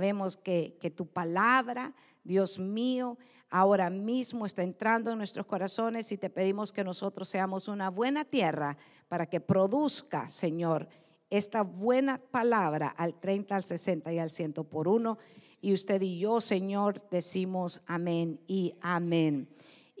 Vemos que, que tu palabra, Dios mío, ahora mismo está entrando en nuestros corazones y te pedimos que nosotros seamos una buena tierra para que produzca, Señor, esta buena palabra al 30, al 60 y al 100 por uno. Y usted y yo, Señor, decimos amén y amén.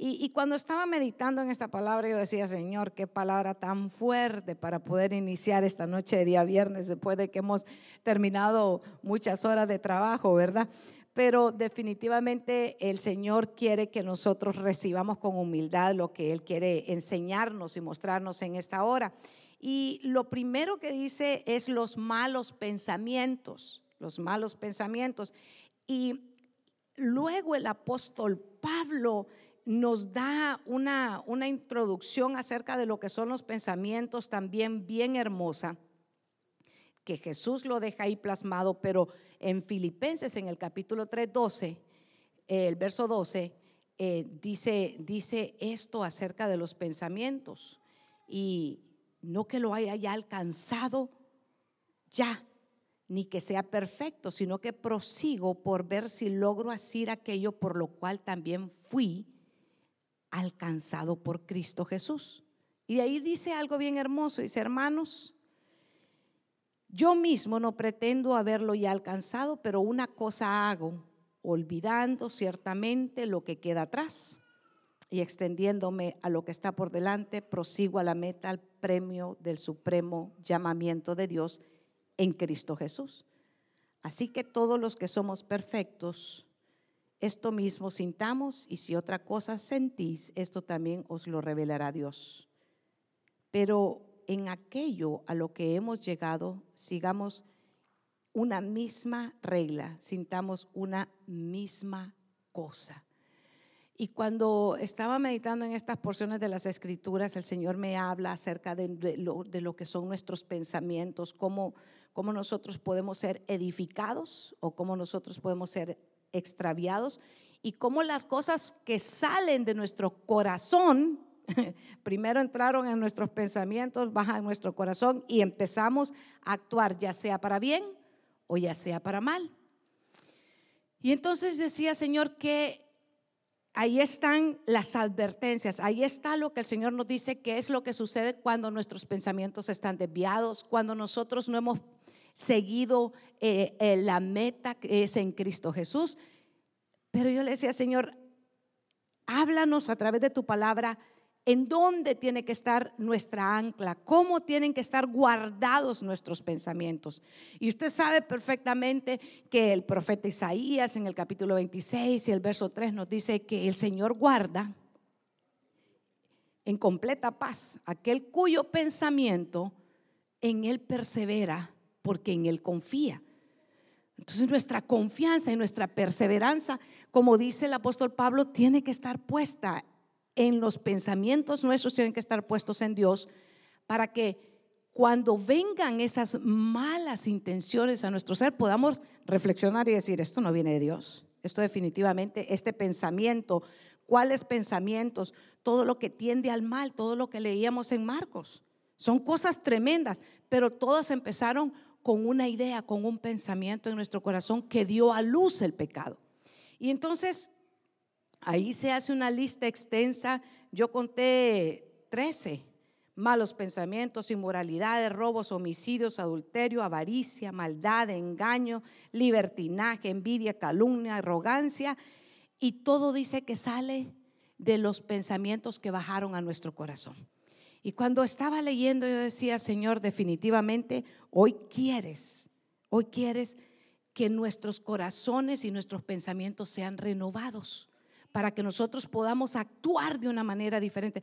Y, cuando estaba meditando en esta palabra, yo decía, Señor, qué palabra tan fuerte para poder iniciar esta noche de día viernes después de que hemos terminado muchas horas de trabajo, ¿verdad? Pero definitivamente el Señor quiere que nosotros recibamos con humildad lo que Él quiere enseñarnos y mostrarnos en esta hora. Y lo primero que dice es los malos pensamientos, los malos pensamientos. Y luego el apóstol Pablo nos da una, una introducción acerca de lo que son los pensamientos también bien hermosa, que Jesús lo deja ahí plasmado, pero en Filipenses, en el capítulo 3, 12, el verso 12, eh, dice, dice esto acerca de los pensamientos. Y no que lo haya ya alcanzado ya, ni que sea perfecto, sino que prosigo por ver si logro hacer aquello por lo cual también fui alcanzado por Cristo Jesús. Y de ahí dice algo bien hermoso, dice, hermanos, yo mismo no pretendo haberlo ya alcanzado, pero una cosa hago, olvidando ciertamente lo que queda atrás y extendiéndome a lo que está por delante, prosigo a la meta, al premio del supremo llamamiento de Dios en Cristo Jesús. Así que todos los que somos perfectos, esto mismo sintamos y si otra cosa sentís, esto también os lo revelará Dios. Pero en aquello a lo que hemos llegado, sigamos una misma regla, sintamos una misma cosa. Y cuando estaba meditando en estas porciones de las escrituras, el Señor me habla acerca de, lo, de lo, que son nuestros pensamientos, cómo, cómo nosotros podemos ser edificados o cómo nosotros podemos ser extraviados y cómo las cosas que salen de nuestro corazón, primero entraron en nuestros pensamientos, bajan nuestro corazón y empezamos a actuar ya sea para bien o ya sea para mal. Y entonces decía, Señor, que ahí están las advertencias, ahí está lo que el Señor nos dice que es lo que sucede cuando nuestros pensamientos están desviados, cuando nosotros no hemos seguido eh, eh, la meta que es en Cristo Jesús. Pero yo le decía, Señor, háblanos a través de tu palabra en dónde tiene que estar nuestra ancla, cómo tienen que estar guardados nuestros pensamientos. Y usted sabe perfectamente que el profeta Isaías en el capítulo 26 y el verso 3 nos dice que el Señor guarda en completa paz aquel cuyo pensamiento en él persevera porque en Él confía. Entonces nuestra confianza y nuestra perseverancia, como dice el apóstol Pablo, tiene que estar puesta en los pensamientos nuestros, tienen que estar puestos en Dios para que cuando vengan esas malas intenciones a nuestro ser podamos reflexionar y decir, esto no viene de Dios, esto definitivamente, este pensamiento, cuáles pensamientos, todo lo que tiende al mal, todo lo que leíamos en Marcos. Son cosas tremendas, pero todas empezaron con una idea, con un pensamiento en nuestro corazón que dio a luz el pecado. Y entonces ahí se hace una lista extensa. Yo conté 13 malos pensamientos, inmoralidades, robos, homicidios, adulterio, avaricia, maldad, engaño, libertinaje, envidia, calumnia, arrogancia. Y todo dice que sale de los pensamientos que bajaron a nuestro corazón. Y cuando estaba leyendo yo decía, Señor, definitivamente hoy quieres, hoy quieres que nuestros corazones y nuestros pensamientos sean renovados para que nosotros podamos actuar de una manera diferente.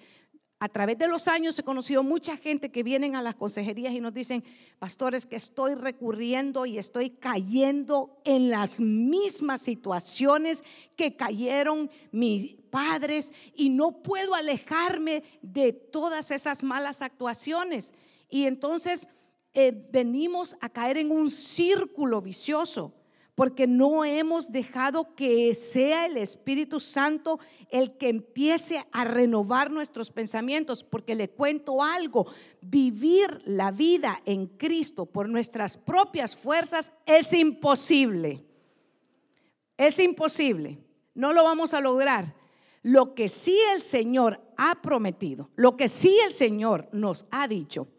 A través de los años he conocido mucha gente que vienen a las consejerías y nos dicen, pastores, que estoy recurriendo y estoy cayendo en las mismas situaciones que cayeron mis padres y no puedo alejarme de todas esas malas actuaciones. Y entonces eh, venimos a caer en un círculo vicioso porque no hemos dejado que sea el Espíritu Santo el que empiece a renovar nuestros pensamientos, porque le cuento algo, vivir la vida en Cristo por nuestras propias fuerzas es imposible. Es imposible, no lo vamos a lograr. Lo que sí el Señor ha prometido, lo que sí el Señor nos ha dicho,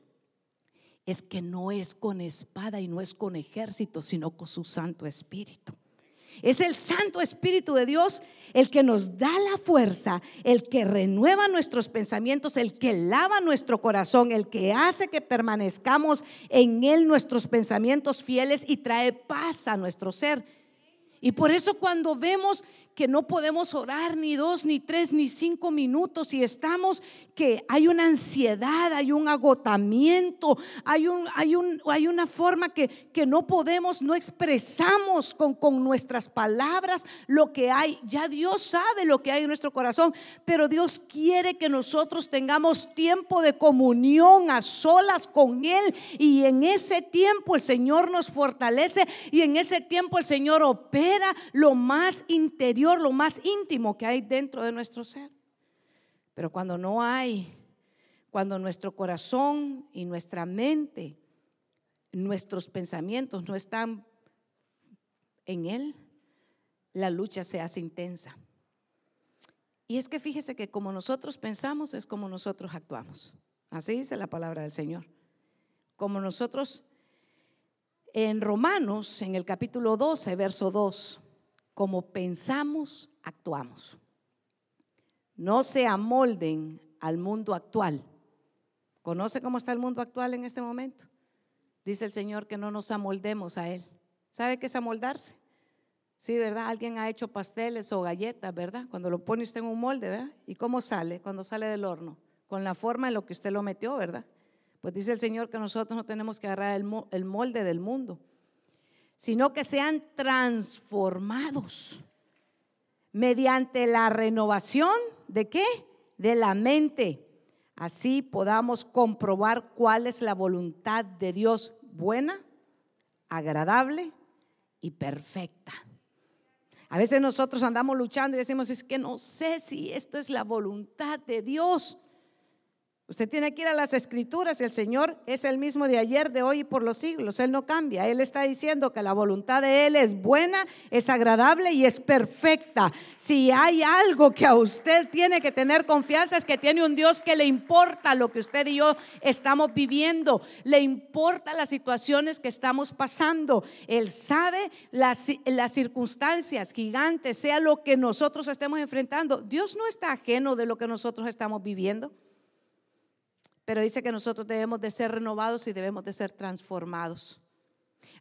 es que no es con espada y no es con ejército, sino con su Santo Espíritu. Es el Santo Espíritu de Dios el que nos da la fuerza, el que renueva nuestros pensamientos, el que lava nuestro corazón, el que hace que permanezcamos en Él nuestros pensamientos fieles y trae paz a nuestro ser. Y por eso cuando vemos que no podemos orar ni dos, ni tres, ni cinco minutos y estamos que hay una ansiedad, hay un agotamiento, hay, un, hay, un, hay una forma que, que no podemos, no expresamos con, con nuestras palabras lo que hay. Ya Dios sabe lo que hay en nuestro corazón, pero Dios quiere que nosotros tengamos tiempo de comunión a solas con Él y en ese tiempo el Señor nos fortalece y en ese tiempo el Señor opera lo más interior lo más íntimo que hay dentro de nuestro ser. Pero cuando no hay, cuando nuestro corazón y nuestra mente, nuestros pensamientos no están en Él, la lucha se hace intensa. Y es que fíjese que como nosotros pensamos es como nosotros actuamos. Así dice la palabra del Señor. Como nosotros en Romanos, en el capítulo 12, verso 2, como pensamos, actuamos. No se amolden al mundo actual. ¿Conoce cómo está el mundo actual en este momento? Dice el Señor que no nos amoldemos a Él. ¿Sabe qué es amoldarse? Sí, ¿verdad? Alguien ha hecho pasteles o galletas, ¿verdad? Cuando lo pone usted en un molde, ¿verdad? ¿Y cómo sale cuando sale del horno? Con la forma en lo que usted lo metió, ¿verdad? Pues dice el Señor que nosotros no tenemos que agarrar el molde del mundo, sino que sean transformados mediante la renovación de qué? De la mente. Así podamos comprobar cuál es la voluntad de Dios buena, agradable y perfecta. A veces nosotros andamos luchando y decimos, es que no sé si esto es la voluntad de Dios. Usted tiene que ir a las escrituras y el Señor es el mismo de ayer, de hoy y por los siglos. Él no cambia. Él está diciendo que la voluntad de Él es buena, es agradable y es perfecta. Si hay algo que a usted tiene que tener confianza es que tiene un Dios que le importa lo que usted y yo estamos viviendo. Le importa las situaciones que estamos pasando. Él sabe las, las circunstancias gigantes, sea lo que nosotros estemos enfrentando. Dios no está ajeno de lo que nosotros estamos viviendo pero dice que nosotros debemos de ser renovados y debemos de ser transformados.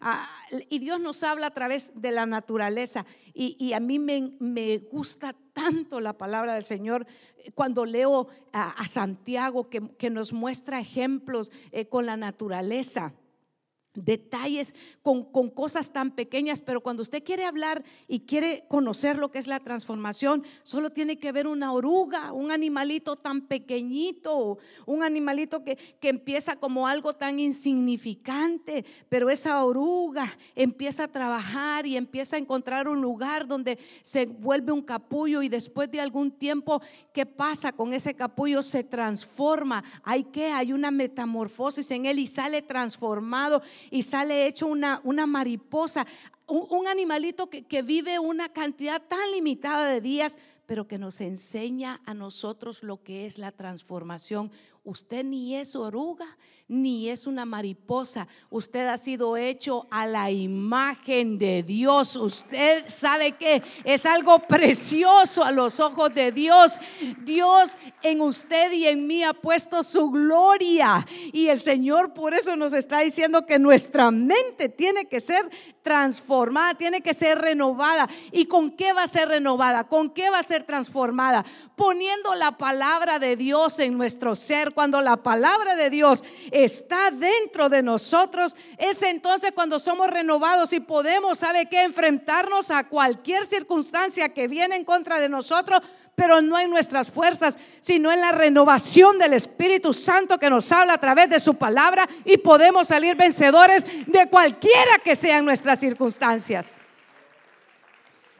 Ah, y Dios nos habla a través de la naturaleza. Y, a mí me, gusta tanto la palabra del Señor cuando leo a, Santiago que, nos muestra ejemplos eh, con la naturaleza detalles con, cosas tan pequeñas, pero cuando usted quiere hablar y quiere conocer lo que es la transformación, solo tiene que ver una oruga, un animalito tan pequeñito, un animalito que, que empieza como algo tan insignificante, pero esa oruga empieza a trabajar y empieza a encontrar un lugar donde se vuelve un capullo y después de algún tiempo, ¿qué pasa con ese capullo? Se transforma. Hay que, hay una metamorfosis en él y sale transformado y sale hecho una, una mariposa, un, animalito que, que vive una cantidad tan limitada de días, pero que nos enseña a nosotros lo que es la transformación. Usted ni es oruga, ni es una mariposa. Usted ha sido hecho a la imagen de Dios. Usted sabe que es algo precioso a los ojos de Dios. Dios en usted y en mí ha puesto su gloria. Y el Señor por eso nos está diciendo que nuestra mente tiene que ser transformada, tiene que ser renovada. ¿Y con qué va a ser renovada? ¿Con qué va a ser transformada? Poniendo la palabra de Dios en nuestro ser. Cuando la palabra de Dios está dentro de nosotros, es entonces cuando somos renovados y podemos, ¿sabe qué? Enfrentarnos a cualquier circunstancia que viene en contra de nosotros, pero no en nuestras fuerzas, sino en la renovación del Espíritu Santo que nos habla a través de su palabra y podemos salir vencedores de cualquiera que sean nuestras circunstancias.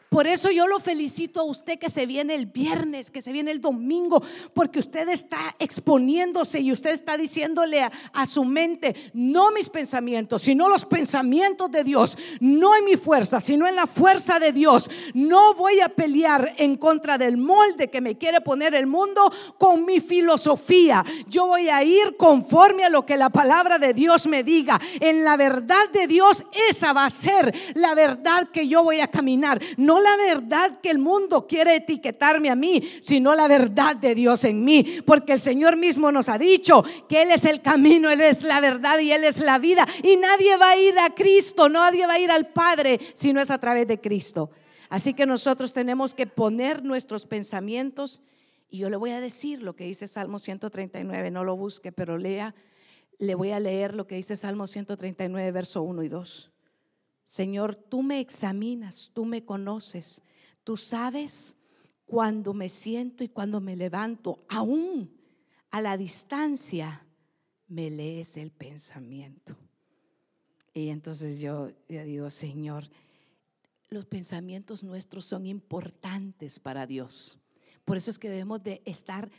Por eso yo lo felicito a usted que se viene el viernes, que se viene el domingo, porque usted está exponiéndose y usted está diciéndole a, su mente, no mis pensamientos, sino los pensamientos de Dios, no en mi fuerza, sino en la fuerza de Dios. No voy a pelear en contra del molde que me quiere poner el mundo con mi filosofía. Yo voy a ir conforme a lo que la palabra de Dios me diga. En la verdad de Dios, esa va a ser la verdad que yo voy a caminar. No la verdad que el mundo quiere etiquetarme a mí, sino la verdad de Dios en mí. Porque el Señor mismo nos ha dicho que Él es el camino, Él es la verdad y Él es la vida. Y nadie va a ir a Cristo, nadie va a ir al Padre si no es a través de Cristo. Así que nosotros tenemos que poner nuestros pensamientos. Y yo le voy a decir lo que dice Salmo 139, no lo busque, pero lea, le voy a leer lo que dice Salmo 139, verso 1 y 2. Señor, tú me examinas, tú me conoces, tú sabes cuando me siento y cuando me levanto, aún a la distancia, me lees el pensamiento. Y entonces yo, yo digo, Señor, los pensamientos nuestros son importantes para Dios. Por eso es que debemos de estar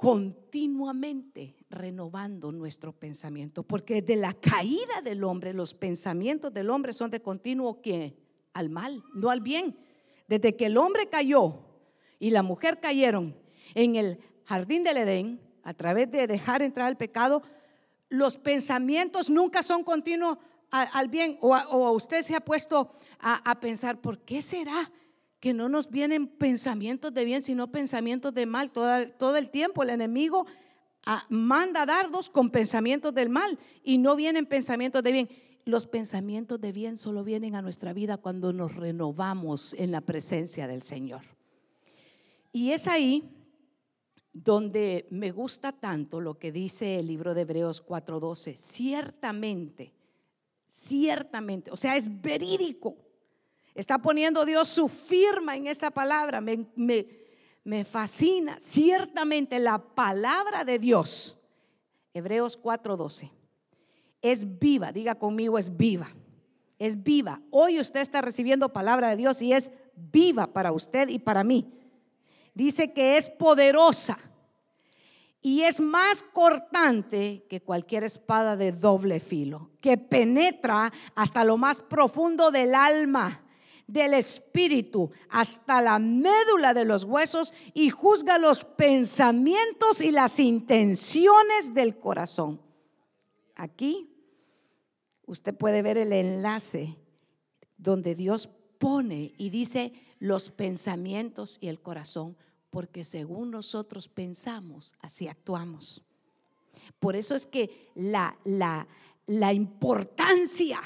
continuamente renovando nuestro pensamiento, porque de la caída del hombre, los pensamientos del hombre son de continuo que al mal, no al bien. Desde que el hombre cayó y la mujer cayeron en el jardín del Edén, a través de dejar entrar el pecado, los pensamientos nunca son continuos al, bien. O, usted se ha puesto a, a pensar, ¿por qué será? Que no nos vienen pensamientos de bien, sino pensamientos de mal. Todo, todo el tiempo el enemigo ah, manda dardos con pensamientos del mal y no vienen pensamientos de bien. Los pensamientos de bien solo vienen a nuestra vida cuando nos renovamos en la presencia del Señor. Y es ahí donde me gusta tanto lo que dice el libro de Hebreos 4:12. Ciertamente, ciertamente, o sea, es verídico Está poniendo Dios su firma en esta palabra. Me, me, fascina. Ciertamente la palabra de Dios, Hebreos 4:12, es viva. Diga conmigo, es viva. Es viva. Hoy usted está recibiendo palabra de Dios y es viva para usted y para mí. Dice que es poderosa y es más cortante que cualquier espada de doble filo, que penetra hasta lo más profundo del alma del espíritu hasta la médula de los huesos y juzga los pensamientos y las intenciones del corazón. Aquí usted puede ver el enlace donde Dios pone y dice los pensamientos y el corazón, porque según nosotros pensamos, así actuamos. Por eso es que la, la, la importancia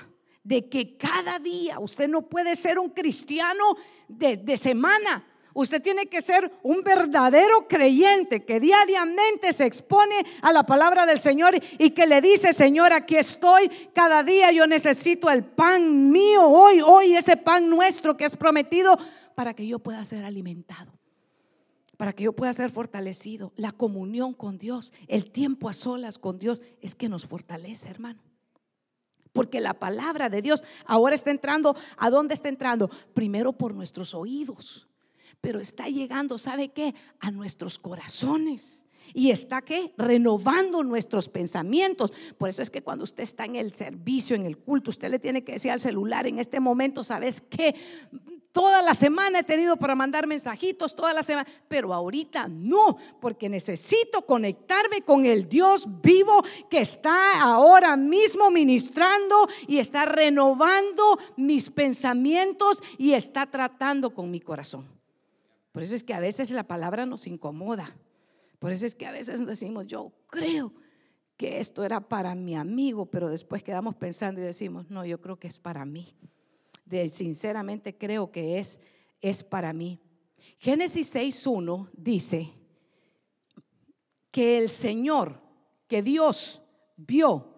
de que cada día usted no puede ser un cristiano de, semana. Usted tiene que ser un verdadero creyente que diariamente se expone a la palabra del Señor y que le dice, Señor, aquí estoy, cada día yo necesito el pan mío hoy, hoy ese pan nuestro que es prometido para que yo pueda ser alimentado, para que yo pueda ser fortalecido. La comunión con Dios, el tiempo a solas con Dios es que nos fortalece, hermano porque la palabra de Dios ahora está entrando, ¿a dónde está entrando? Primero por nuestros oídos, pero está llegando, ¿sabe qué? A nuestros corazones. Y está que renovando nuestros pensamientos. Por eso es que cuando usted está en el servicio, en el culto, usted le tiene que decir al celular en este momento, ¿sabes qué? Toda la semana he tenido para mandar mensajitos, toda la semana, pero ahorita no, porque necesito conectarme con el Dios vivo que está ahora mismo ministrando y está renovando mis pensamientos y está tratando con mi corazón. Por eso es que a veces la palabra nos incomoda. Por eso es que a veces decimos, yo creo que esto era para mi amigo, pero después quedamos pensando y decimos, no, yo creo que es para mí de sinceramente creo que es, es para mí. Génesis 6.1 dice que el Señor, que Dios vio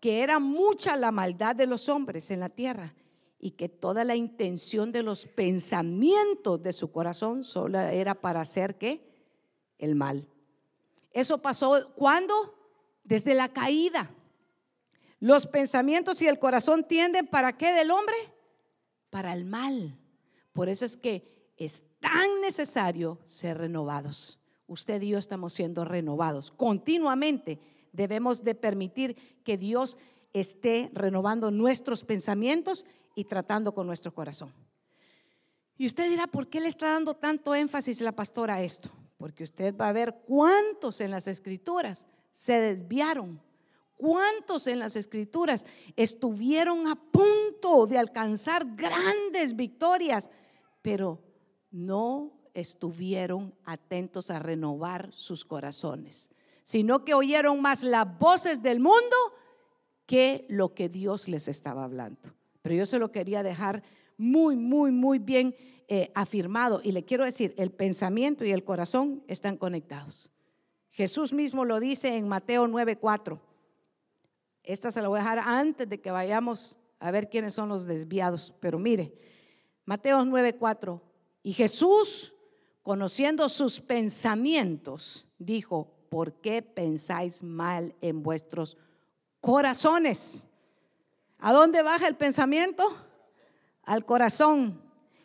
que era mucha la maldad de los hombres en la tierra y que toda la intención de los pensamientos de su corazón solo era para hacer que el mal. Eso pasó cuando? Desde la caída. Los pensamientos y el corazón tienden para qué del hombre? para el mal. Por eso es que es tan necesario ser renovados. Usted y yo estamos siendo renovados continuamente. Debemos de permitir que Dios esté renovando nuestros pensamientos y tratando con nuestro corazón. Y usted dirá, ¿por qué le está dando tanto énfasis la pastora a esto? Porque usted va a ver cuántos en las escrituras se desviaron, cuántos en las escrituras estuvieron a punto de alcanzar grandes victorias, pero no estuvieron atentos a renovar sus corazones, sino que oyeron más las voces del mundo que lo que Dios les estaba hablando. Pero yo se lo quería dejar muy, muy, muy bien eh, afirmado. Y le quiero decir, el pensamiento y el corazón están conectados. Jesús mismo lo dice en Mateo 9:4. Esta se la voy a dejar antes de que vayamos a ver quiénes son los desviados. Pero mire, Mateo 9:4. Y Jesús, conociendo sus pensamientos, dijo, ¿por qué pensáis mal en vuestros corazones? ¿A dónde baja el pensamiento? Al corazón.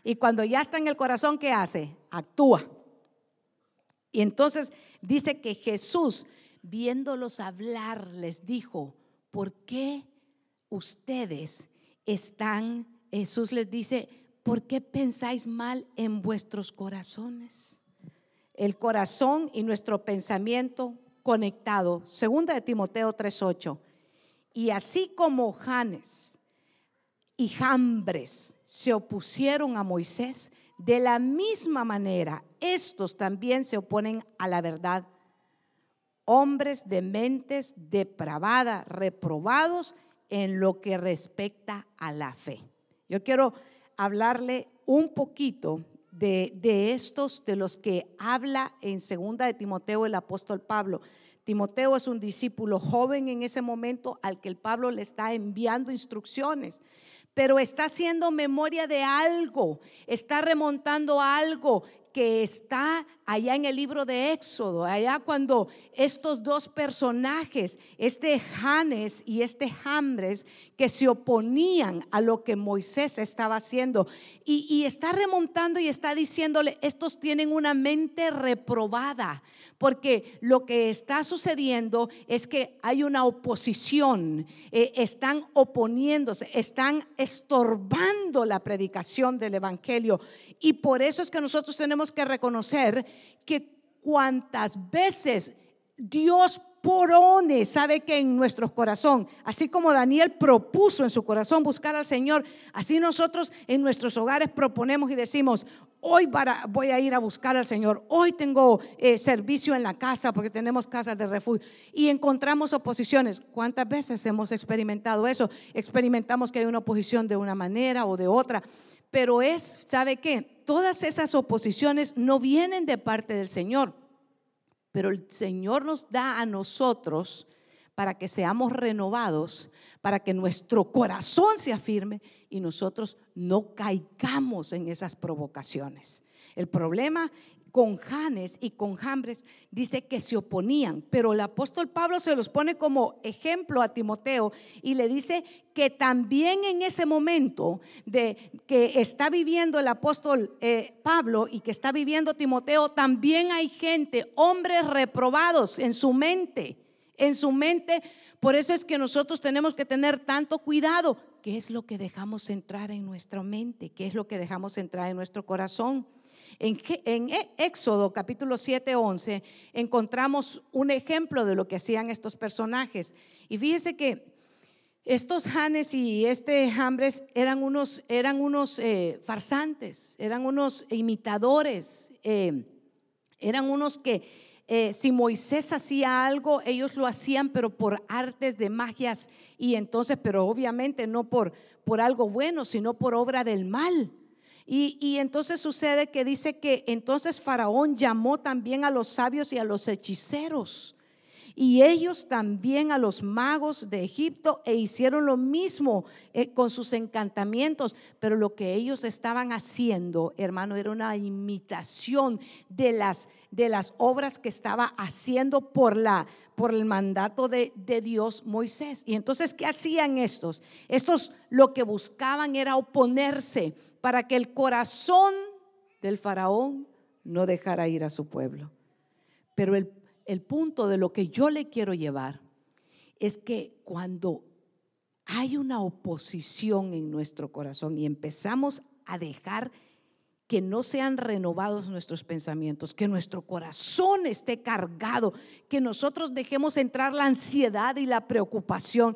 Y cuando ya está en el corazón, ¿qué hace? Actúa. Y entonces dice que Jesús, viéndolos hablar, les dijo, ¿por qué ustedes están, Jesús les dice, ¿por qué pensáis mal en vuestros corazones? El corazón y nuestro pensamiento conectado. Segunda de Timoteo 3:8. Y así como Janes y Jambres se opusieron a Moisés, de la misma manera estos también se oponen a la verdad. Hombres de mentes depravadas, reprobados en lo que respecta a la fe. Yo quiero hablarle un poquito de, de, estos, de los que habla en segunda de Timoteo el apóstol Pablo. Timoteo es un discípulo joven en ese momento al que el Pablo le está enviando instrucciones pero está haciendo memoria de algo, está remontando algo que está allá en el libro de Éxodo, allá cuando estos dos personajes, este Janes y este Jambres, que se oponían a lo que Moisés estaba haciendo, y, está remontando y está diciéndole, estos tienen una mente reprobada, porque lo que está sucediendo es que hay una oposición, eh, están oponiéndose, están estorbando la predicación del Evangelio. Y por eso es que nosotros tenemos que reconocer que cuantas veces Dios porone, sabe que en nuestro corazón, así como Daniel propuso en su corazón buscar al Señor, así nosotros en nuestros hogares proponemos y decimos, hoy voy a ir a buscar al Señor, hoy tengo eh, servicio en la casa porque tenemos casas de refugio y encontramos oposiciones. ¿Cuántas veces hemos experimentado eso? Experimentamos que hay una oposición de una manera o de otra, pero es, ¿sabe qué? Todas esas oposiciones no vienen de parte del Señor pero el Señor nos da a nosotros para que seamos renovados, para que nuestro corazón se afirme y nosotros no caigamos en esas provocaciones. El problema con Janes y con Jambres dice que se oponían, pero el apóstol Pablo se los pone como ejemplo a Timoteo y le dice que también en ese momento de que está viviendo el apóstol eh, Pablo y que está viviendo Timoteo, también hay gente, hombres reprobados en su mente, en su mente. Por eso es que nosotros tenemos que tener tanto cuidado. ¿Qué es lo que dejamos entrar en nuestra mente? ¿Qué es lo que dejamos entrar en nuestro corazón? En, e, Éxodo capítulo 7, 11 encontramos un ejemplo de lo que hacían estos personajes. Y fíjese que estos Janes y este Jambres eran unos, eran unos eh, farsantes, eran unos imitadores, eh, eran unos que eh, si Moisés hacía algo, ellos lo hacían, pero por artes de magias y entonces, pero obviamente no por, por algo bueno, sino por obra del mal. Y, entonces sucede que dice que entonces Faraón llamó también a los sabios y a los hechiceros. Y ellos también a los magos de Egipto e hicieron lo mismo eh, con sus encantamientos. Pero lo que ellos estaban haciendo, hermano, era una imitación de las, de las obras que estaba haciendo por la por el mandato de, de, Dios Moisés. Y entonces, ¿qué hacían estos? Estos lo que buscaban era oponerse para que el corazón del faraón no dejara ir a su pueblo. Pero el, el punto de lo que yo le quiero llevar es que cuando hay una oposición en nuestro corazón y empezamos a dejar que no sean renovados nuestros pensamientos, que nuestro corazón esté cargado, que nosotros dejemos entrar la ansiedad y la preocupación.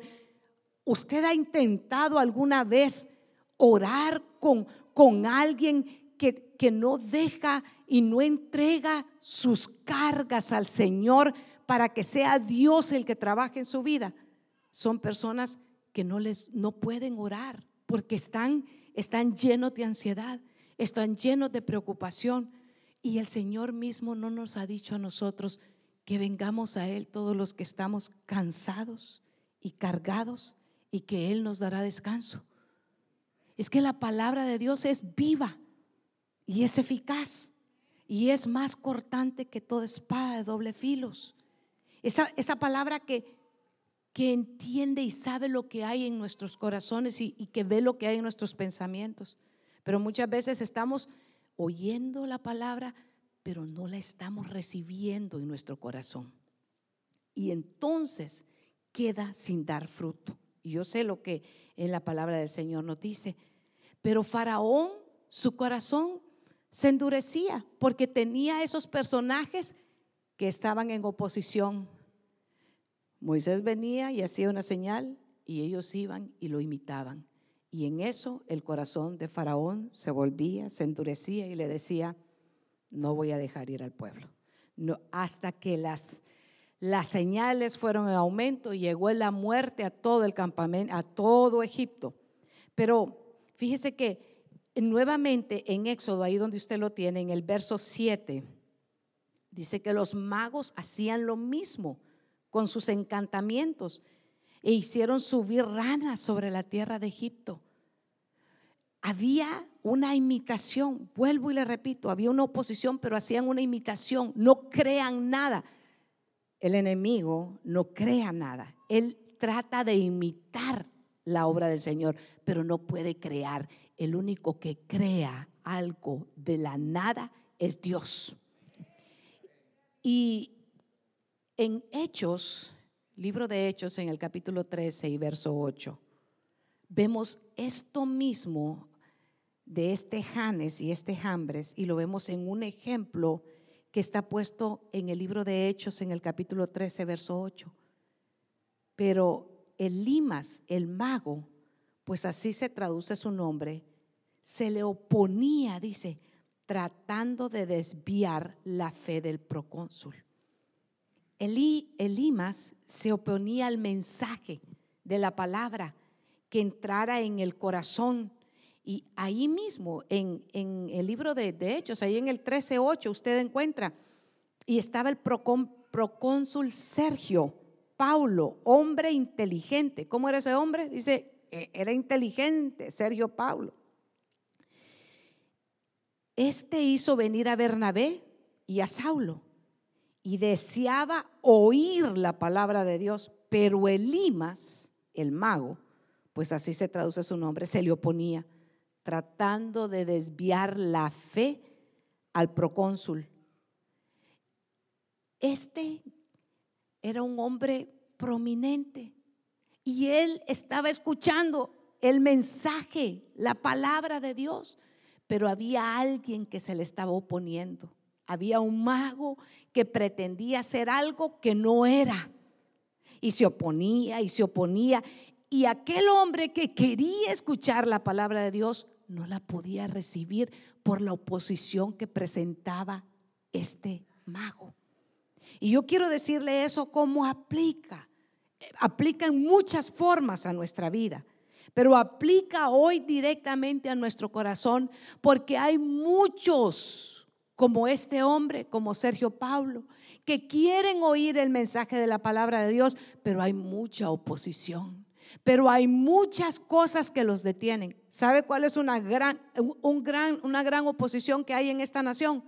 ¿Usted ha intentado alguna vez orar con, con alguien que, que no deja y no entrega sus cargas al Señor para que sea Dios el que trabaje en su vida, son personas que no les no pueden orar porque están están llenos de ansiedad, están llenos de preocupación y el Señor mismo no nos ha dicho a nosotros que vengamos a él todos los que estamos cansados y cargados y que él nos dará descanso. Es que la palabra de Dios es viva y es eficaz y es más cortante que toda espada de doble filos. Esa, esa palabra que, que entiende y sabe lo que hay en nuestros corazones y, y que ve lo que hay en nuestros pensamientos. Pero muchas veces estamos oyendo la palabra, pero no la estamos recibiendo en nuestro corazón. Y entonces queda sin dar fruto. Y yo sé lo que en la palabra del Señor nos dice. Pero Faraón, su corazón se endurecía porque tenía esos personajes que estaban en oposición. Moisés venía y hacía una señal y ellos iban y lo imitaban. Y en eso el corazón de Faraón se volvía, se endurecía y le decía, no voy a dejar ir al pueblo. Hasta que las, las señales fueron en aumento y llegó la muerte a todo el campamento, a todo Egipto. Pero fíjese que nuevamente en Éxodo, ahí donde usted lo tiene, en el verso 7, dice que los magos hacían lo mismo con sus encantamientos e hicieron subir ranas sobre la tierra de Egipto. Había una imitación, vuelvo y le repito, había una oposición, pero hacían una imitación, no crean nada. El enemigo no crea nada, él trata de imitar la obra del Señor, pero no puede crear el único que crea algo de la nada es Dios. Y en Hechos, libro de Hechos, en el capítulo 13 y verso 8, vemos esto mismo de este Janes y este Jambres y lo vemos en un ejemplo que está puesto en el libro de Hechos en el capítulo 13, verso 8. Pero el Limas, el mago, pues así se traduce su nombre, se le oponía, dice, tratando de desviar la fe del procónsul. Elí, Elimas se oponía al mensaje de la palabra que entrara en el corazón. Y ahí mismo, en, el libro de, Hechos, ahí en el 13.8, usted encuentra, y estaba el procónsul Sergio Paulo, hombre inteligente. ¿Cómo era ese hombre? Dice, e, era inteligente, Sergio Pablo. Este hizo venir a Bernabé y a Saulo y deseaba oír la palabra de Dios, pero Elimas, el mago, pues así se traduce su nombre, se le oponía, tratando de desviar la fe al procónsul. Este era un hombre prominente, y él estaba escuchando el mensaje, la palabra de Dios, pero había alguien que se le estaba oponiendo. Había un mago que pretendía hacer algo que no era. Y se oponía y se oponía. Y aquel hombre que quería escuchar la palabra de Dios no la podía recibir por la oposición que presentaba este mago. Y yo quiero decirle eso como aplica aplica en muchas formas a nuestra vida, pero aplica hoy directamente a nuestro corazón porque hay muchos como este hombre, como Sergio Pablo, que quieren oír el mensaje de la palabra de Dios, pero hay mucha oposición. Pero hay muchas cosas que los detienen. ¿Sabe cuál es una gran, un gran, una gran oposición que hay en esta nación?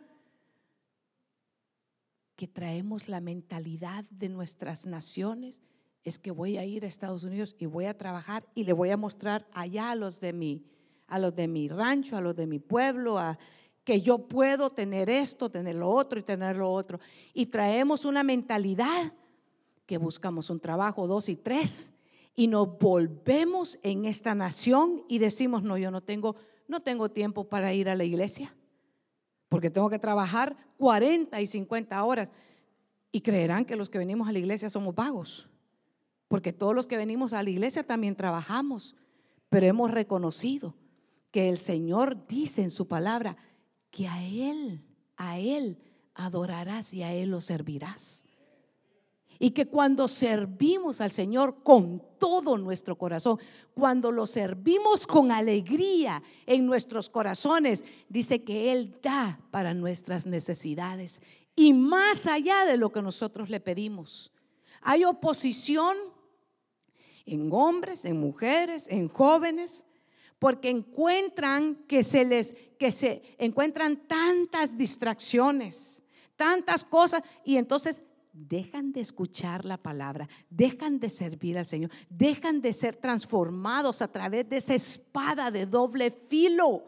Que traemos la mentalidad de nuestras naciones. Es que voy a ir a Estados Unidos y voy a trabajar y le voy a mostrar allá a los de mi, a los de mi rancho, a los de mi pueblo, a, que yo puedo tener esto, tener lo otro y tener lo otro. Y traemos una mentalidad que buscamos un trabajo, dos y tres, y nos volvemos en esta nación y decimos, no, yo no tengo, no tengo tiempo para ir a la iglesia, porque tengo que trabajar 40 y 50 horas. Y creerán que los que venimos a la iglesia somos vagos, porque todos los que venimos a la iglesia también trabajamos, pero hemos reconocido que el Señor dice en su palabra, que a Él, a Él adorarás y a Él lo servirás. Y que cuando servimos al Señor con todo nuestro corazón, cuando lo servimos con alegría en nuestros corazones, dice que Él da para nuestras necesidades y más allá de lo que nosotros le pedimos. Hay oposición en hombres, en mujeres, en jóvenes, porque encuentran que se les que se encuentran tantas distracciones, tantas cosas y entonces dejan de escuchar la palabra, dejan de servir al Señor, dejan de ser transformados a través de esa espada de doble filo.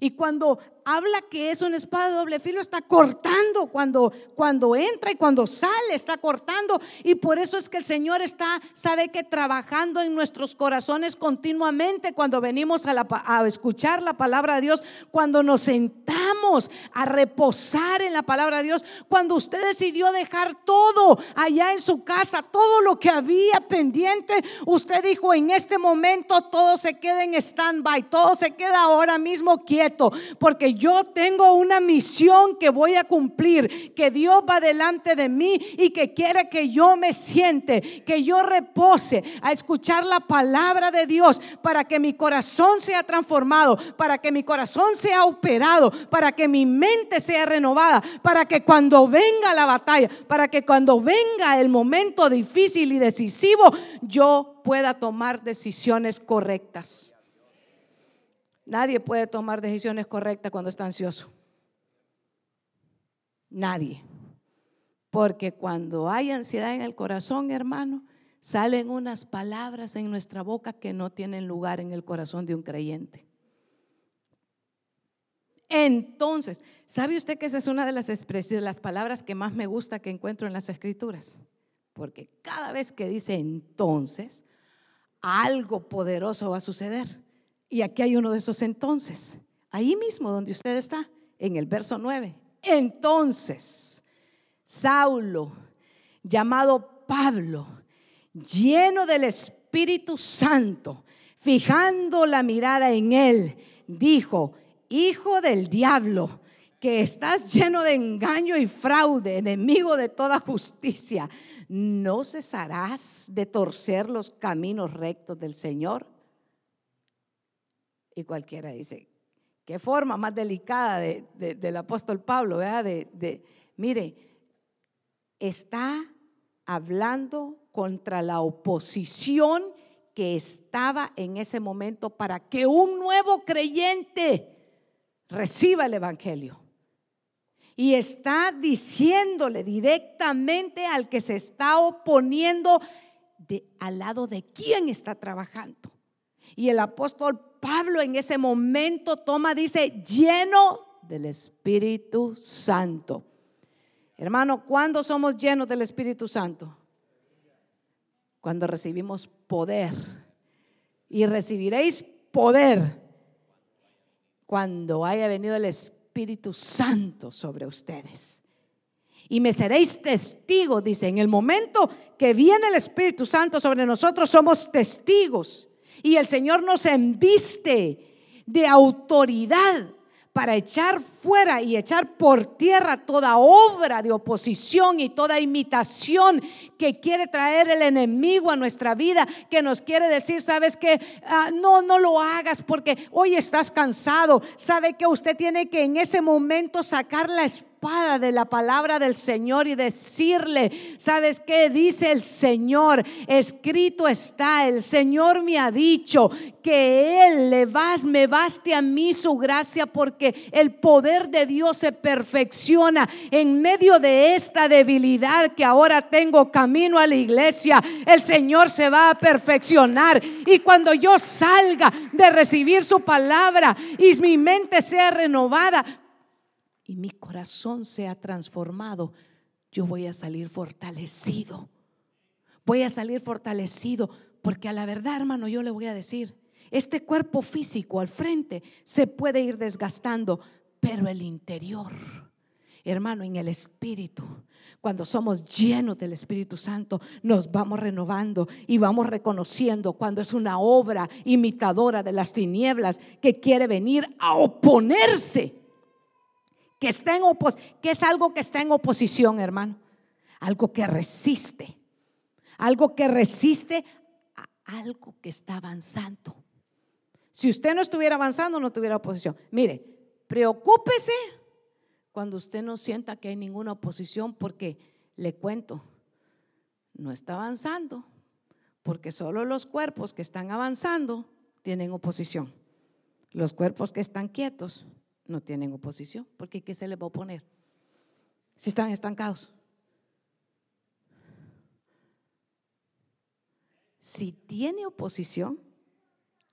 Y cuando habla que es una espada de doble filo, está cortando cuando, cuando entra y cuando sale, está cortando. Y por eso es que el Señor está, sabe que trabajando en nuestros corazones continuamente cuando venimos a, a escuchar la palabra de Dios, cuando nos sentamos a reposar en la palabra de Dios, cuando usted decidió dejar todo allá en su casa, todo lo que había pendiente, usted dijo, en este momento todo se queda en stand-by, todo se queda ahora mismo quieto, porque yo tengo una misión que voy a cumplir, que Dios va delante de mí y que quiere que yo me siente, que yo repose a escuchar la palabra de Dios para que mi corazón sea transformado, para que mi corazón sea operado, para que mi mente sea renovada, para que cuando venga la batalla, para que cuando venga el momento difícil y decisivo, yo pueda tomar decisiones correctas. Nadie puede tomar decisiones correctas cuando está ansioso. Nadie. Porque cuando hay ansiedad en el corazón, hermano, salen unas palabras en nuestra boca que no tienen lugar en el corazón de un creyente. Entonces, ¿sabe usted que esa es una de las expresiones, las palabras que más me gusta que encuentro en las escrituras? Porque cada vez que dice entonces, algo poderoso va a suceder. Y aquí hay uno de esos entonces, ahí mismo donde usted está, en el verso 9. Entonces, Saulo, llamado Pablo, lleno del Espíritu Santo, fijando la mirada en él, dijo, Hijo del diablo, que estás lleno de engaño y fraude, enemigo de toda justicia, ¿no cesarás de torcer los caminos rectos del Señor? Y cualquiera dice, qué forma más delicada del apóstol Pablo, ¿verdad? De, mire, está hablando contra la oposición que estaba en ese momento para que un nuevo creyente reciba el Evangelio. Y está diciéndole directamente al que se está oponiendo de, al lado de quién está trabajando. Y el apóstol Pablo en ese momento toma, dice, lleno del Espíritu Santo. Hermano, ¿cuándo somos llenos del Espíritu Santo? Cuando recibimos poder. Y recibiréis poder cuando haya venido el Espíritu Santo sobre ustedes. Y me seréis testigos, dice, en el momento que viene el Espíritu Santo sobre nosotros, somos testigos. Y el Señor nos embiste de autoridad para echar fuera y echar por tierra toda obra de oposición y toda imitación que quiere traer el enemigo a nuestra vida, que nos quiere decir, sabes que ah, no, no lo hagas porque hoy estás cansado, sabe que usted tiene que en ese momento sacar la espada de la palabra del Señor y decirle, ¿sabes qué? Dice el Señor, escrito está, el Señor me ha dicho que Él le me baste a mí su gracia porque el poder de Dios se perfecciona en medio de esta debilidad que ahora tengo camino a la iglesia. El Señor se va a perfeccionar y cuando yo salga de recibir su palabra y mi mente sea renovada y mi corazón sea transformado, yo voy a salir fortalecido. Voy a salir fortalecido porque a la verdad, hermano, yo le voy a decir, este cuerpo físico al frente se puede ir desgastando, pero el interior, hermano, en el espíritu, cuando somos llenos del Espíritu Santo, nos vamos renovando y vamos reconociendo cuando es una obra imitadora de las tinieblas que quiere venir a oponerse, que está en que es algo que está en oposición, hermano, algo que resiste, algo que resiste a algo que está avanzando. Si usted no estuviera avanzando, no tuviera oposición. Mire, preocúpese cuando usted no sienta que hay ninguna oposición, porque le cuento, no está avanzando, porque solo los cuerpos que están avanzando tienen oposición. Los cuerpos que están quietos no tienen oposición, porque ¿qué se les va a oponer? Si están estancados. Si tiene oposición,